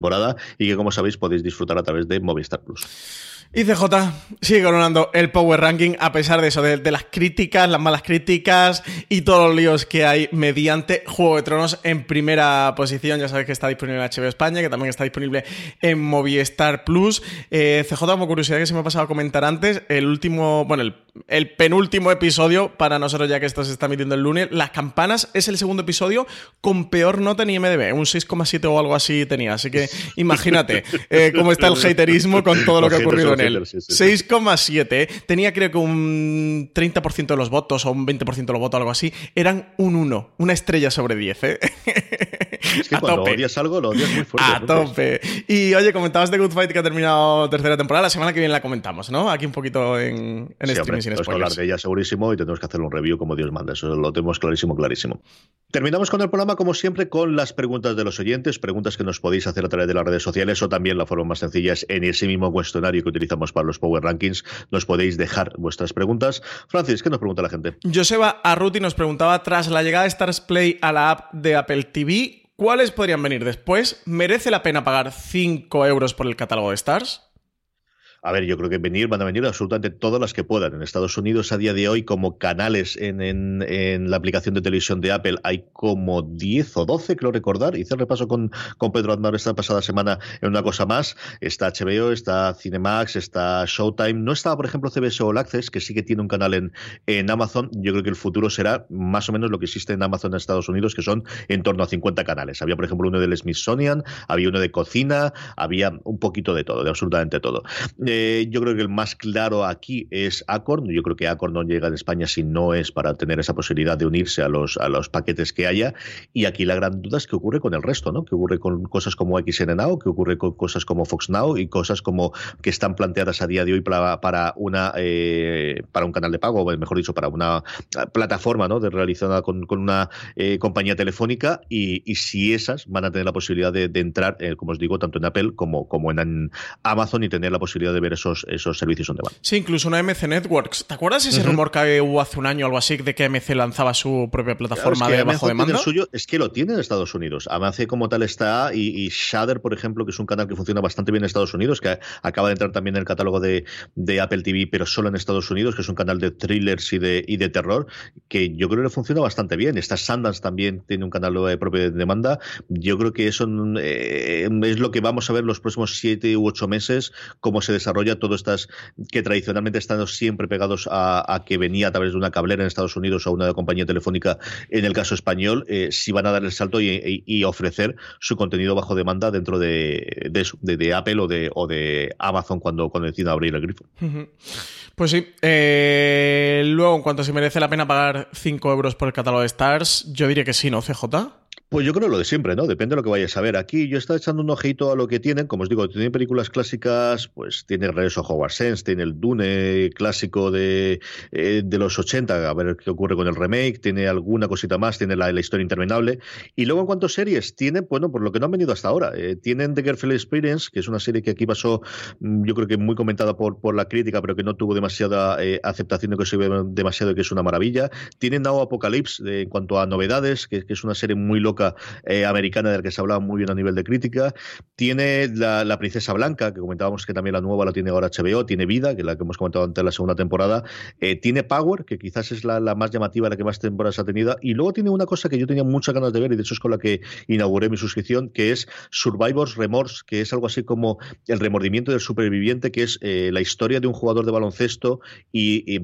Temporada y que como sabéis podéis disfrutar a través de Movistar Plus. Y CJ sigue coronando el Power Ranking a pesar de eso, de, las críticas, las malas críticas y todos los líos que hay mediante Juego de Tronos en primera posición. Ya sabéis que está disponible en HBO España, que también está disponible en Movistar Plus. Eh, CJ, como curiosidad que se me ha pasado a comentar antes, el último, bueno, el, el, penúltimo episodio para nosotros, ya que esto se está emitiendo el lunes, Las Campanas es el segundo episodio con peor nota en IMDb, un 6,7 o algo así tenía. Así que imagínate eh, cómo está el haterismo con todo lo que ha ocurrido 6,7. ¿eh? Tenía creo que un 30% de los votos o un 20% de los votos, algo así. Eran un 1, una estrella sobre 10. ¿eh? Es que cuando odias algo, lo odias muy fuerte. A tope. Y oye, comentabas de Good Fight que ha terminado tercera temporada. La semana que viene la comentamos, ¿no? Aquí un poquito en, en streaming sin spoilers. hablar de ella segurísimo y tenemos que hacer un review como Dios manda. Eso lo tenemos clarísimo, clarísimo. Terminamos con el programa, como siempre, con las preguntas de los oyentes. Preguntas que nos podéis hacer a través de las redes sociales o también la forma más sencilla es en ese mismo cuestionario que utilizamos para los Power Rankings. Nos podéis dejar vuestras preguntas. Francis, ¿qué nos pregunta la gente? Joseba Arruti nos preguntaba, tras la llegada de Stars Play a la app de Apple TV, ¿cuáles podrían venir después? ¿Merece la pena pagar 5 euros por el catálogo de Stars? A ver, yo creo que venir, van a venir absolutamente todas las que puedan. En Estados Unidos, a día de hoy, como canales en, en, la aplicación de televisión de Apple, hay como 10 o 12, creo recordar. Hice el repaso con, con Pedro Aznar esta pasada semana en una cosa más. Está HBO, está Cinemax, está Showtime. No estaba, por ejemplo, CBS All Access, que sí que tiene un canal en, en Amazon. Yo creo que el futuro será más o menos lo que existe en Amazon en Estados Unidos, que son en torno a 50 canales. Había, por ejemplo, uno del Smithsonian, había uno de cocina, había un poquito de todo, de absolutamente todo. Eh, yo creo que el más claro aquí es Acorn. Yo creo que Acorn no llega en España si no es para tener esa posibilidad de unirse a los, a los paquetes que haya. Y aquí la gran duda es qué ocurre con el resto, ¿no? ¿Qué ocurre con cosas como XN Now? ¿Qué ocurre con cosas como Fox Now? Y cosas como que están planteadas a día de hoy para, para una eh, para un canal de pago, o mejor dicho, para una plataforma ¿no? de realizada con, con una eh, compañía telefónica. Y, y, si esas van a tener la posibilidad de, entrar, como os digo, tanto en Apple como, como en Amazon y tener la posibilidad de ver esos, esos servicios on demand. Sí, incluso una MC Networks. ¿Te acuerdas ese rumor que hubo hace un año o algo así de que MC lanzaba su propia plataforma de bajo demanda? El suyo es que lo tiene en Estados Unidos. AMC como tal está y, y, Shudder, por ejemplo, que es un canal que funciona bastante bien en Estados Unidos, que acaba de entrar también en el catálogo de, de Apple TV, pero solo en Estados Unidos, que es un canal de thrillers y de, y de terror, que yo creo que funciona bastante bien. Está Sundance también tiene un canal propio de demanda. Yo creo que eso eh, es lo que vamos a ver los próximos siete u ocho meses, cómo se desarrolla todo estas que tradicionalmente están siempre pegados a, que venía a través de una cablera en Estados Unidos o una compañía telefónica en el caso español, eh, si van a dar el salto y, ofrecer su contenido bajo demanda dentro de, Apple o de, o de Amazon cuando, cuando decidan abrir el grifo. Pues sí. Eh, luego, en cuanto se merece la pena pagar 5 euros por el catálogo de Stars, yo diría que sí, ¿no, CJ? Pues yo creo lo de siempre, ¿no? Depende de lo que vayas a ver. Aquí yo estaba echando un ojito a lo que tienen. Como os digo, tienen películas clásicas, pues tiene el regreso a Howard Sense, tiene el Dune clásico de, eh, de los 80, a ver qué ocurre con el remake, tiene alguna cosita más, tiene la, historia interminable. Y luego en cuanto a series, tienen, bueno, por lo que no han venido hasta ahora, eh, tienen The Girlfriend Experience, que es una serie que aquí pasó, mm, yo creo que muy comentada por, por la crítica, pero que no tuvo demasiada eh, aceptación de que se ve demasiado que es una maravilla. Tienen Now Apocalypse en cuanto a novedades, que, que es una serie muy loca eh, americana del que se hablaba muy bien a nivel de crítica. Tiene la, Princesa Blanca, que comentábamos que también la nueva la tiene ahora HBO. Tiene Vida, que es la que hemos comentado antes la segunda temporada. Eh, tiene Power, que quizás es la, más llamativa, la que más temporadas ha tenido. Y luego tiene una cosa que yo tenía muchas ganas de ver, y de hecho es con la que inauguré mi suscripción, que es Survivors Remorse, que es algo así como el remordimiento del superviviente, que es eh, la historia de un jugador de baloncesto y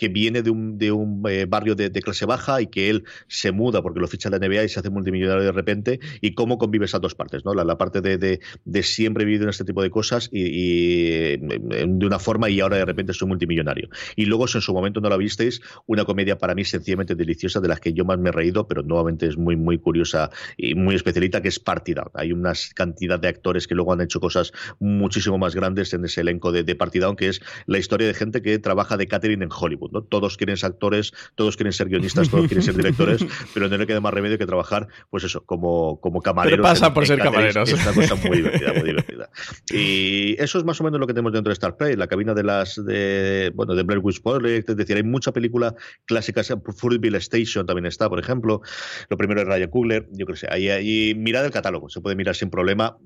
que viene de un, de un eh, barrio de, clase baja y que él se muda porque lo ficha la NBA y se hace multimillonario de repente, y cómo convive esas dos partes, ¿no? La, parte de, de, siempre vivir en este tipo de cosas y, de una forma y ahora de repente soy multimillonario. Y luego, si en su momento no la visteis, una comedia para mí sencillamente deliciosa, de las que yo más me he reído, pero nuevamente es muy, muy curiosa y muy especialita, que es Partida. Hay una cantidad de actores que luego han hecho cosas muchísimo más grandes en ese elenco de, de Partida, que es la historia de gente que trabaja de catering en Hollywood. Todos quieren ser actores, todos quieren ser guionistas, todos quieren ser directores, pero no le queda más remedio que trabajar, pues eso, como, como camareros. Pero pasa por ser camareros. Es una cosa muy divertida, muy divertida. Y eso es más o menos lo que tenemos dentro de Star Play, la cabina de las, de, bueno, de Blair Witch Project, es decir, hay mucha película clásica, Fruitville Station también está, por ejemplo, lo primero es Ryan Coogler, yo creo que sé, ahí, ahí mirad el catálogo, se puede mirar sin problema.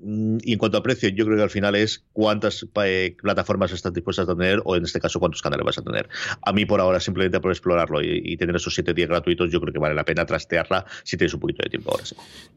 Y en cuanto a precio, yo creo que al final es cuántas eh, plataformas estás dispuestas a tener, o en este caso, cuántos canales vas a tener. A mí, por ahora simplemente por explorarlo y, tener esos siete días gratuitos, yo creo que vale la pena trastearla si tienes un poquito de tiempo ahora.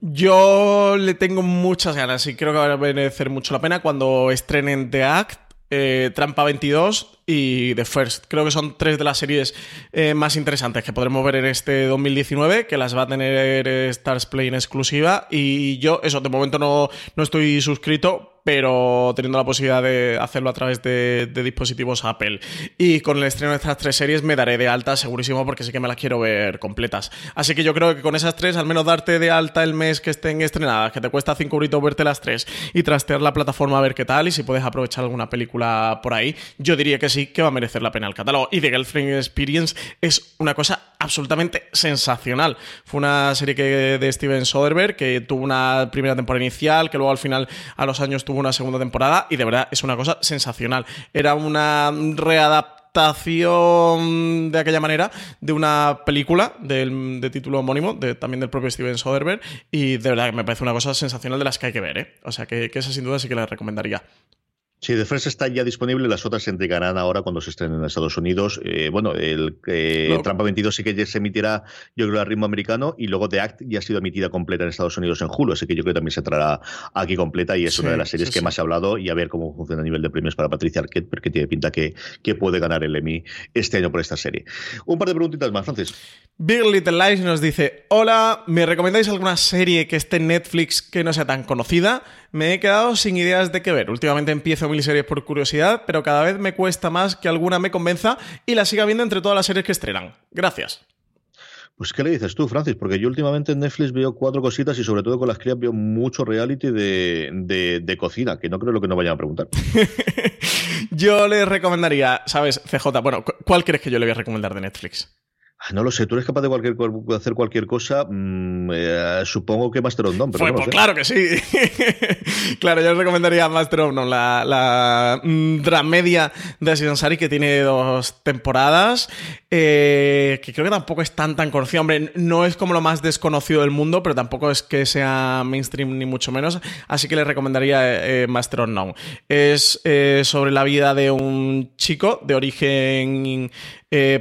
Yo le tengo muchas ganas y creo que va a merecer mucho la pena cuando estrenen The Act, eh, Trampa 22 y The First. Creo que son tres de las series eh, más interesantes que podremos ver en este 2019, que las va a tener Stars Play en exclusiva. Y yo, eso, de momento no, no estoy suscrito, pero teniendo la posibilidad de hacerlo a través de, dispositivos Apple. Y con el estreno de estas tres series me daré de alta segurísimo porque sí que me las quiero ver completas. Así que yo creo que con esas tres, al menos darte de alta el mes que estén estrenadas, que te cuesta 5 euritos verte las tres y trastear la plataforma a ver qué tal y si puedes aprovechar alguna película por ahí, yo diría que sí, que va a merecer la pena el catálogo. Y The Girlfriend Experience es una cosa absolutamente sensacional. Fue una serie que, de Steven Soderbergh que tuvo una primera temporada inicial, que luego al final a los años tuvo una segunda temporada y de verdad es una cosa sensacional. Era una readaptación de aquella manera de una película de título homónimo, de, también del propio Steven Soderbergh, y de verdad me parece una cosa sensacional de las que hay que ver, ¿eh? O sea que, que esa sin duda sí que la recomendaría. Sí, The First está ya disponible, las otras se entregarán ahora cuando se estrenen en Estados Unidos. Eh, bueno, el eh, Trampa 22 sí que ya se emitirá, yo creo, al ritmo americano, y luego The Act ya ha sido emitida completa en Estados Unidos en julio, así que yo creo que también se traerá aquí completa y es una de las series que más se ha hablado y a ver cómo funciona a nivel de premios para Patricia Arquette, porque tiene pinta que, que puede ganar el Emmy este año por esta serie. Un par de preguntitas más, Francis. Big Little Lies nos dice, hola, ¿me recomendáis alguna serie que esté en Netflix que no sea tan conocida? Me he quedado sin ideas de qué ver. Últimamente empiezo mil series por curiosidad, pero cada vez me cuesta más que alguna me convenza y la siga viendo entre todas las series que estrenan. Gracias. Pues, ¿qué le dices tú, Francis? Porque yo últimamente en Netflix veo cuatro cositas y sobre todo con las crías veo mucho reality de, de cocina, que no creo lo que no vayan a preguntar. yo le recomendaría, ¿sabes, CJ? Bueno, ¿cuál crees que yo le voy a recomendar de Netflix? Ah, no lo sé, tú eres capaz de cualquier, hacer cualquier cosa. Mm, eh, supongo que Master of None, pero pues, claro que sí. claro, yo os recomendaría Master of None, la, la mm, dramedia de Asidonsari que tiene dos temporadas. Eh, que creo que tampoco es tan tan conocido. Hombre, no es como lo más desconocido del mundo, pero tampoco es que sea mainstream ni mucho menos. Así que le recomendaría eh, Master of None. Es sobre la vida de un chico de origen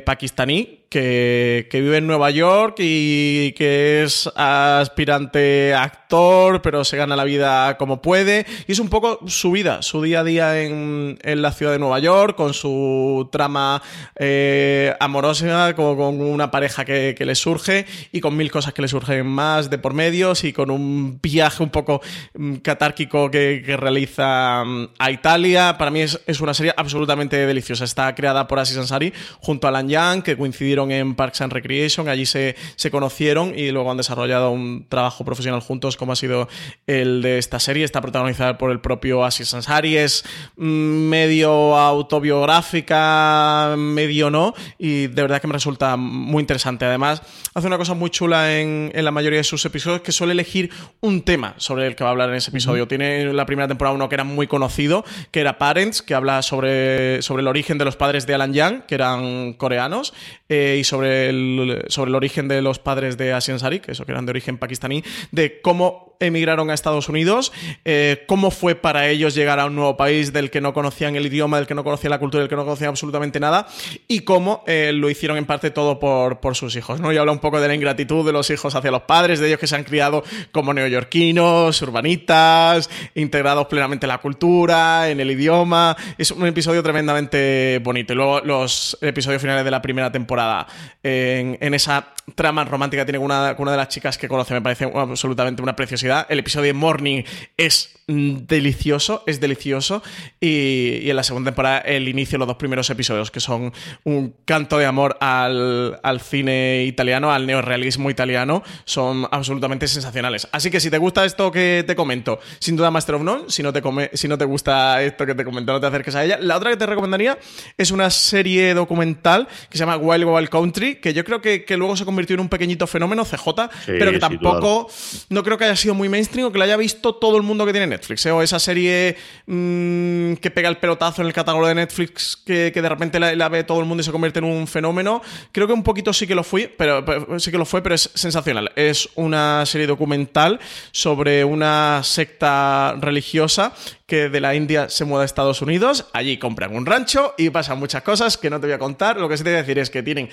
pakistaní que, vive en Nueva York y que es aspirante pero se gana la vida como puede. Y es un poco su vida, su día a día en, la ciudad de Nueva York, con su trama eh, amorosa, con, una pareja que, le surge y con mil cosas que le surgen más de por medios y con un viaje un poco mm, catárquico que, realiza mm, a Italia. Para mí es, una serie absolutamente deliciosa. Está creada por Asis Ansari junto a Alan Yang, que coincidieron en Parks and Recreation, allí se, se conocieron y luego han desarrollado un trabajo profesional juntos como ha sido el de esta serie. Está protagonizada por el propio Asis Ansari, es mm, medio autobiográfica, medio no, y de verdad que me resulta muy interesante. Además, hace una cosa muy chula en, en la mayoría de sus episodios, que suele elegir un tema sobre el que va a hablar en ese episodio. Tiene la primera temporada uno que era muy conocido, que era Parents, que habla sobre, sobre el origen de los padres de Alan Yang, que eran coreanos. Eh, y sobre el, sobre el origen de los padres de Asian Sari, que eso que eran de origen pakistaní, de cómo emigraron a Estados Unidos, eh, cómo fue para ellos llegar a un nuevo país del que no conocían el idioma, del que no conocían la cultura, del que no conocían absolutamente nada, y cómo eh, lo hicieron en parte todo por, sus hijos. ¿no? Y habla un poco de la ingratitud de los hijos hacia los padres, de ellos que se han criado como neoyorquinos, urbanitas, integrados plenamente en la cultura, en el idioma. Es un episodio tremendamente bonito. Y luego los episodios finales de la primera temporada, en, en esa trama romántica, tiene una, una de las chicas que conoce, me parece absolutamente una preciosidad el episodio de Morning es delicioso, es delicioso. Y, en la segunda temporada, el inicio, los dos primeros episodios, que son un canto de amor al, cine italiano, al neorealismo italiano, son absolutamente sensacionales. Así que si te gusta esto que te comento, sin duda Master of None, si no te, come, si no te gusta esto que te comento, no te acerques a ella. La otra que te recomendaría es una serie documental que se llama Wild Wild Country, que yo creo que, luego se convirtió en un pequeñito fenómeno, CJ, pero que tampoco, no creo que haya sido muy mainstream o que lo haya visto todo el mundo que tiene Netflix, ¿eh? o esa serie mm, que pega el pelotazo en el catálogo de Netflix que, de repente la, ve todo el mundo y se convierte en un fenómeno. Creo que un poquito sí que lo fui, pero, sí que lo fue, pero es sensacional. Es una serie documental sobre una secta religiosa que de la India se muda a Estados Unidos, allí compran un rancho y pasan muchas cosas que no te voy a contar. Lo que sí te voy a decir es que tienen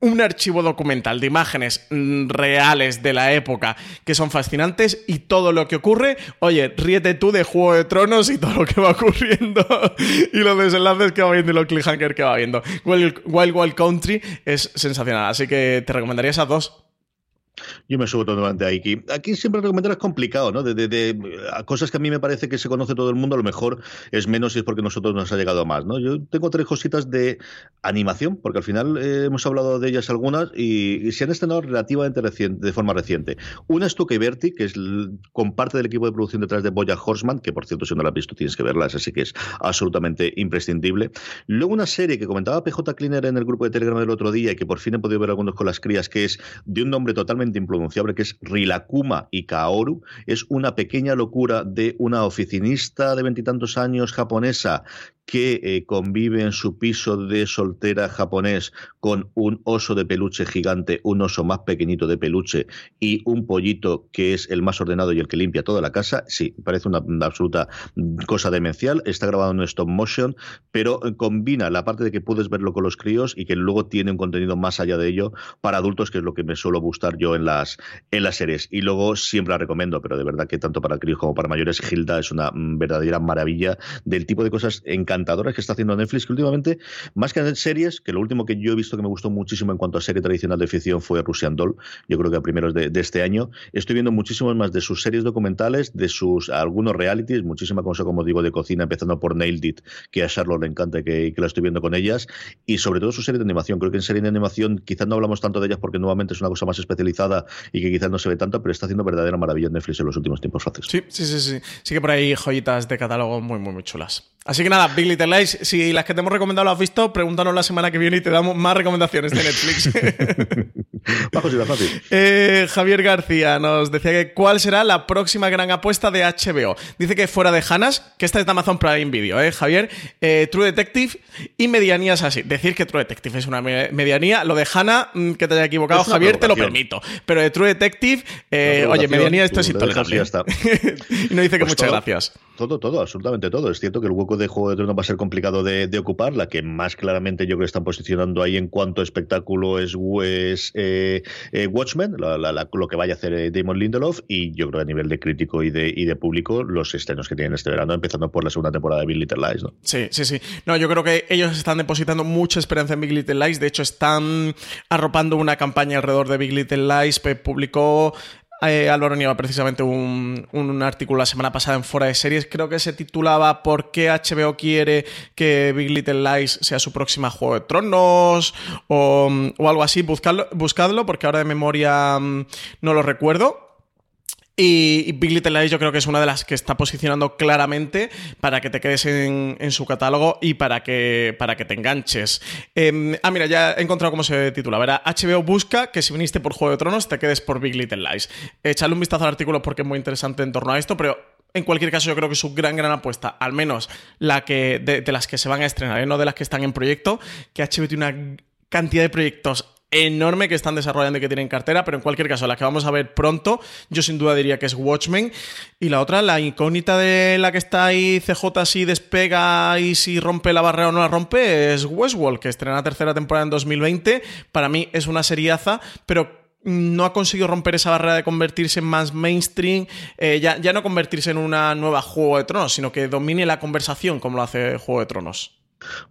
un archivo documental de imágenes mm, reales de la época que son fascinantes y todo lo que ocurre, oye, ríete tú de Juego de Tronos y todo lo que va ocurriendo y los desenlaces que va viendo y los cliffhanger que va viendo. Wild Wild Country es sensacional, así que te recomendaría esas dos. Yo me subo totalmente aquí. Aquí siempre recomendar es complicado, ¿no? De, cosas que a mí me parece que se conoce todo el mundo, a lo mejor es menos y es porque nosotros nos ha llegado más, ¿no? Yo tengo tres cositas de animación, porque al final eh, hemos hablado de ellas algunas y, se han estrenado relativamente reciente, de forma reciente. Una es Tuque Berti, que es con parte del equipo de producción detrás de Boya Horseman, que por cierto, si no la has visto tienes que verla, así que es absolutamente imprescindible. Luego una serie que comentaba PJ Cleaner en el grupo de Telegram el otro día y que por fin he podido ver algunos con las crías, que es de un nombre totalmente impronunciable, que es Rilakuma y Kaoru. Es una pequeña locura de una oficinista de veintitantos años japonesa que eh, convive en su piso de soltera japonés con un oso de peluche gigante, un oso más pequeñito de peluche y un pollito que es el más ordenado y el que limpia toda la casa, sí, parece una, absoluta cosa demencial. Está grabado en stop motion, pero eh, combina la parte de que puedes verlo con los críos y que luego tiene un contenido más allá de ello para adultos, que es lo que me suelo gustar yo en las, en las series. Y luego siempre la recomiendo, pero de verdad que tanto para críos como para mayores, Hilda es una mm, verdadera maravilla del tipo de cosas encantadoras encantadoras que está haciendo Netflix, que últimamente, más que en series, que lo último que yo he visto que me gustó muchísimo en cuanto a serie tradicional de ficción fue Russian Doll, yo creo que a primeros de, este año, estoy viendo muchísimos más de sus series documentales, de sus algunos realities, muchísima cosa, como digo, de cocina, empezando por Nailed It, que a Charlotte le encanta que, que la estoy viendo con ellas, y sobre todo su serie de animación. Creo que en serie de animación quizás no hablamos tanto de ellas porque nuevamente es una cosa más especializada y que quizás no se ve tanto, pero está haciendo verdadera maravilla en Netflix en los últimos tiempos fáciles. Sí, sí, sí, sí. Sí que por ahí joyitas de catálogo muy, muy, muy chulas. Así que nada, Big Little Lies, si las que te hemos recomendado lo has visto, pregúntanos la semana que viene y te damos más recomendaciones de Netflix. Bajo si fácil. Eh, Javier García nos decía que cuál será la próxima gran apuesta de HBO. Dice que fuera de Hanas, que esta es de Amazon Prime Video, ¿eh, Javier? Eh, True Detective y medianías así. Decir que True Detective es una medianía, lo de Hannah, mm, que te haya equivocado, Javier, te lo permito. Pero de True Detective, eh, oye, medianía, esto es intolerable. y no dice que pues muchas gracias. Todo, todo, absolutamente todo. Es cierto que el hueco de Juego de Tronos va a ser complicado de, ocupar. La que más claramente yo creo que están posicionando ahí en cuanto a espectáculo es, eh, eh, Watchmen, lo que vaya a hacer eh, Damon Lindelof. Y yo creo que a nivel de crítico y de, y de público, los estrenos que tienen este verano, empezando por la segunda temporada de Big Little Lies. ¿no? Sí, sí, sí. No, yo creo que ellos están depositando mucha esperanza en Big Little Lies. De hecho, están arropando una campaña alrededor de Big Little Lies. Publicó eh, Álvaro Nieva precisamente un, un, artículo la semana pasada en Fora de Series, creo que se titulaba ¿Por qué HBO quiere que Big Little Lies sea su próxima Juego de Tronos? o, o algo así, buscadlo, buscadlo porque ahora de memoria mm, no lo recuerdo. Y, Big Little Lies yo creo que es una de las que está posicionando claramente para que te quedes en, su catálogo y para que, para que te enganches. Em, ah, mira, ya he encontrado cómo se titula. Verá, HBO busca que si viniste por Juego de Tronos te quedes por Big Little Lies. Echadle un vistazo al artículo porque es muy interesante en torno a esto, pero en cualquier caso, yo creo que es su gran, gran apuesta, al menos la que de, de las que se van a estrenar, ¿eh? no de las que están en proyecto, que HBO tiene una cantidad de proyectos enorme que están desarrollando y que tienen cartera, pero en cualquier caso, la que vamos a ver pronto, yo sin duda diría que es Watchmen. Y la otra, la incógnita de la que está ahí CJ si despega y si rompe la barrera o no la rompe, es Westworld, que estrena tercera temporada en 2020. Para mí es una seriaza, pero no ha conseguido romper esa barrera de convertirse en más mainstream, eh, ya, ya no convertirse en una nueva Juego de Tronos, sino que domine la conversación como lo hace Juego de Tronos.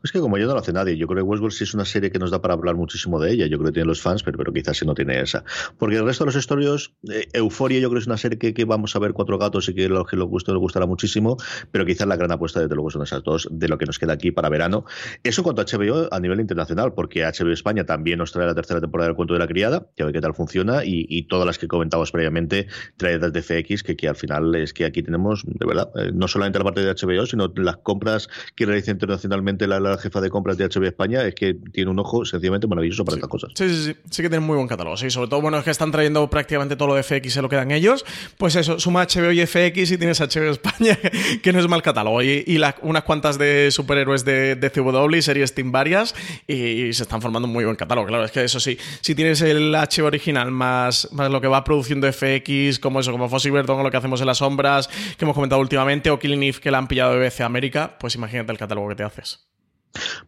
Es que como yo no lo hace nadie, yo creo que Westworld sí es una serie que nos da para hablar muchísimo de ella. Yo creo que tiene los fans, pero, pero quizás sí no tiene esa. Porque el resto de los historios, eh, Euforia yo creo que es una serie que, vamos a ver cuatro gatos y que lo que nos gusta nos gustará muchísimo, pero quizás la gran apuesta de luego son esas dos de lo que nos queda aquí para verano. Eso en cuanto a HBO a nivel internacional, porque HBO España también nos trae la tercera temporada del Cuento de la Criada, que a ver qué tal funciona, y, todas las que comentábamos previamente traídas de FX, que, que al final es que aquí tenemos, de verdad, eh, no solamente la parte de HBO, sino las compras que realiza internacionalmente la jefa de compras de HB España es que tiene un ojo sencillamente maravilloso para estas cosas. Sí, sí, sí. Sí que tienen muy buen catálogo. Sí, sobre todo, bueno, es que están trayendo prácticamente todo lo de FX, se lo quedan ellos. Pues eso, suma HBO y FX y tienes HBO España, que no es mal catálogo. Y, unas cuantas de superhéroes de, de CW y series Team varias. Y, se están formando un muy buen catálogo. Claro, es que eso sí, si tienes el HBO original más, más lo que va produciendo FX, como eso, como Fossy Burton o lo que hacemos en las sombras, que hemos comentado últimamente, o Killing Eve, que la han pillado de BBC América, pues imagínate el catálogo que te haces.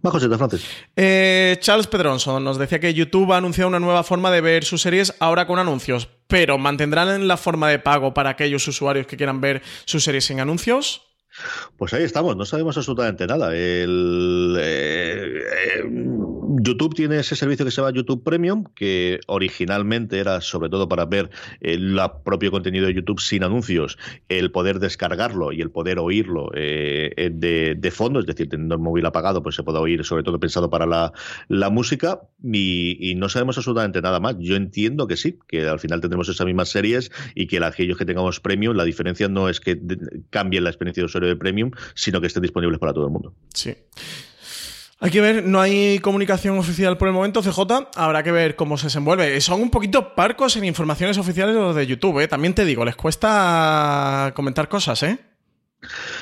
Bajo de Francis. Eh, Charles Pedronson nos decía que YouTube ha anunciado una nueva forma de ver sus series ahora con anuncios, pero ¿mantendrán la forma de pago para aquellos usuarios que quieran ver sus series sin anuncios? Pues ahí estamos, no sabemos absolutamente nada. El, eh, eh, YouTube tiene ese servicio que se llama YouTube Premium, que originalmente era sobre todo para ver el propio contenido de YouTube sin anuncios, el poder descargarlo y el poder oírlo eh, de, fondo, es decir, teniendo el móvil apagado, pues se puede oír, sobre todo pensado para la, música, y, no sabemos absolutamente nada más. Yo entiendo que sí, que al final tendremos esas mismas series y que aquellos que tengamos Premium, la diferencia no es que cambie la experiencia de usuario de premium, sino que estén disponibles para todo el mundo. Sí. Hay que ver, no hay comunicación oficial por el momento, CJ. Habrá que ver cómo se desenvuelve. Son un poquito parcos en informaciones oficiales los de YouTube, ¿eh? También te digo, les cuesta comentar cosas, ¿eh?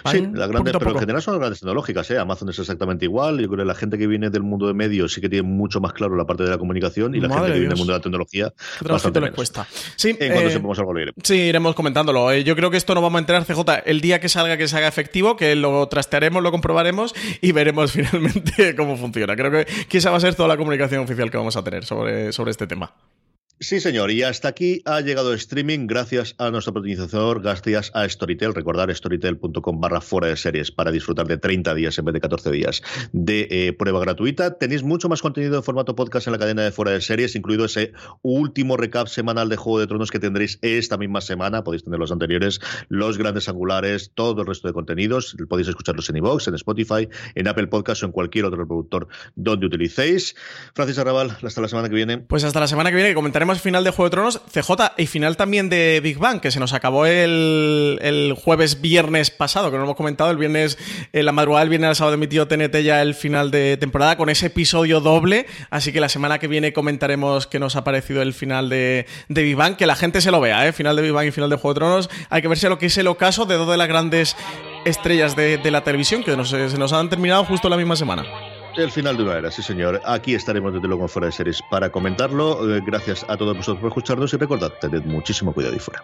Sí, las grandes, pero en general son las grandes tecnológicas. ¿eh? Amazon es exactamente igual. Yo creo que la gente que viene del mundo de medios sí que tiene mucho más claro la parte de la comunicación y la gente que viene del mundo de la tecnología bastante les cuesta. Sí, en cuanto eh, sepamos algo lo Sí, iremos comentándolo. Eh, yo creo que esto no vamos a enterar, CJ, el día que salga, que se haga efectivo, que lo trastearemos, lo comprobaremos y veremos finalmente cómo funciona. Creo que, que esa va a ser toda la comunicación oficial que vamos a tener sobre, sobre este tema. Sí, señor, y hasta aquí ha llegado streaming gracias a nuestro patrocinador, gracias a Storytel. Recordar storytel.com barra fuera de series para disfrutar de 30 días en vez de 14 días de eh, prueba gratuita. Tenéis mucho más contenido en formato podcast en la cadena de fuera de series, incluido ese último recap semanal de Juego de Tronos que tendréis esta misma semana. Podéis tener los anteriores, los grandes angulares, todo el resto de contenidos. Podéis escucharlos en iVoox, en Spotify, en Apple Podcast o en cualquier otro reproductor donde utilicéis. Francis Arrabal, hasta la semana que viene. Pues hasta la semana que viene que comentaremos final de Juego de Tronos, CJ y final también de Big Bang, que se nos acabó el, jueves viernes pasado, que no hemos comentado, el viernes, en la madrugada del viernes al sábado emitido TNT ya el final de temporada con ese episodio doble, así que la semana que viene comentaremos qué nos ha parecido el final de, de Big Bang, que la gente se lo vea, ¿eh? final de Big Bang y final de Juego de Tronos, hay que verse lo que es el ocaso de dos de las grandes estrellas de, la televisión que se nos han terminado justo la misma semana. El final de una era, sí señor. Aquí estaremos desde luego en Fuera de Series para comentarlo. Eh, gracias a todos vosotros por escucharnos y recordad, tened muchísimo cuidado y fuera.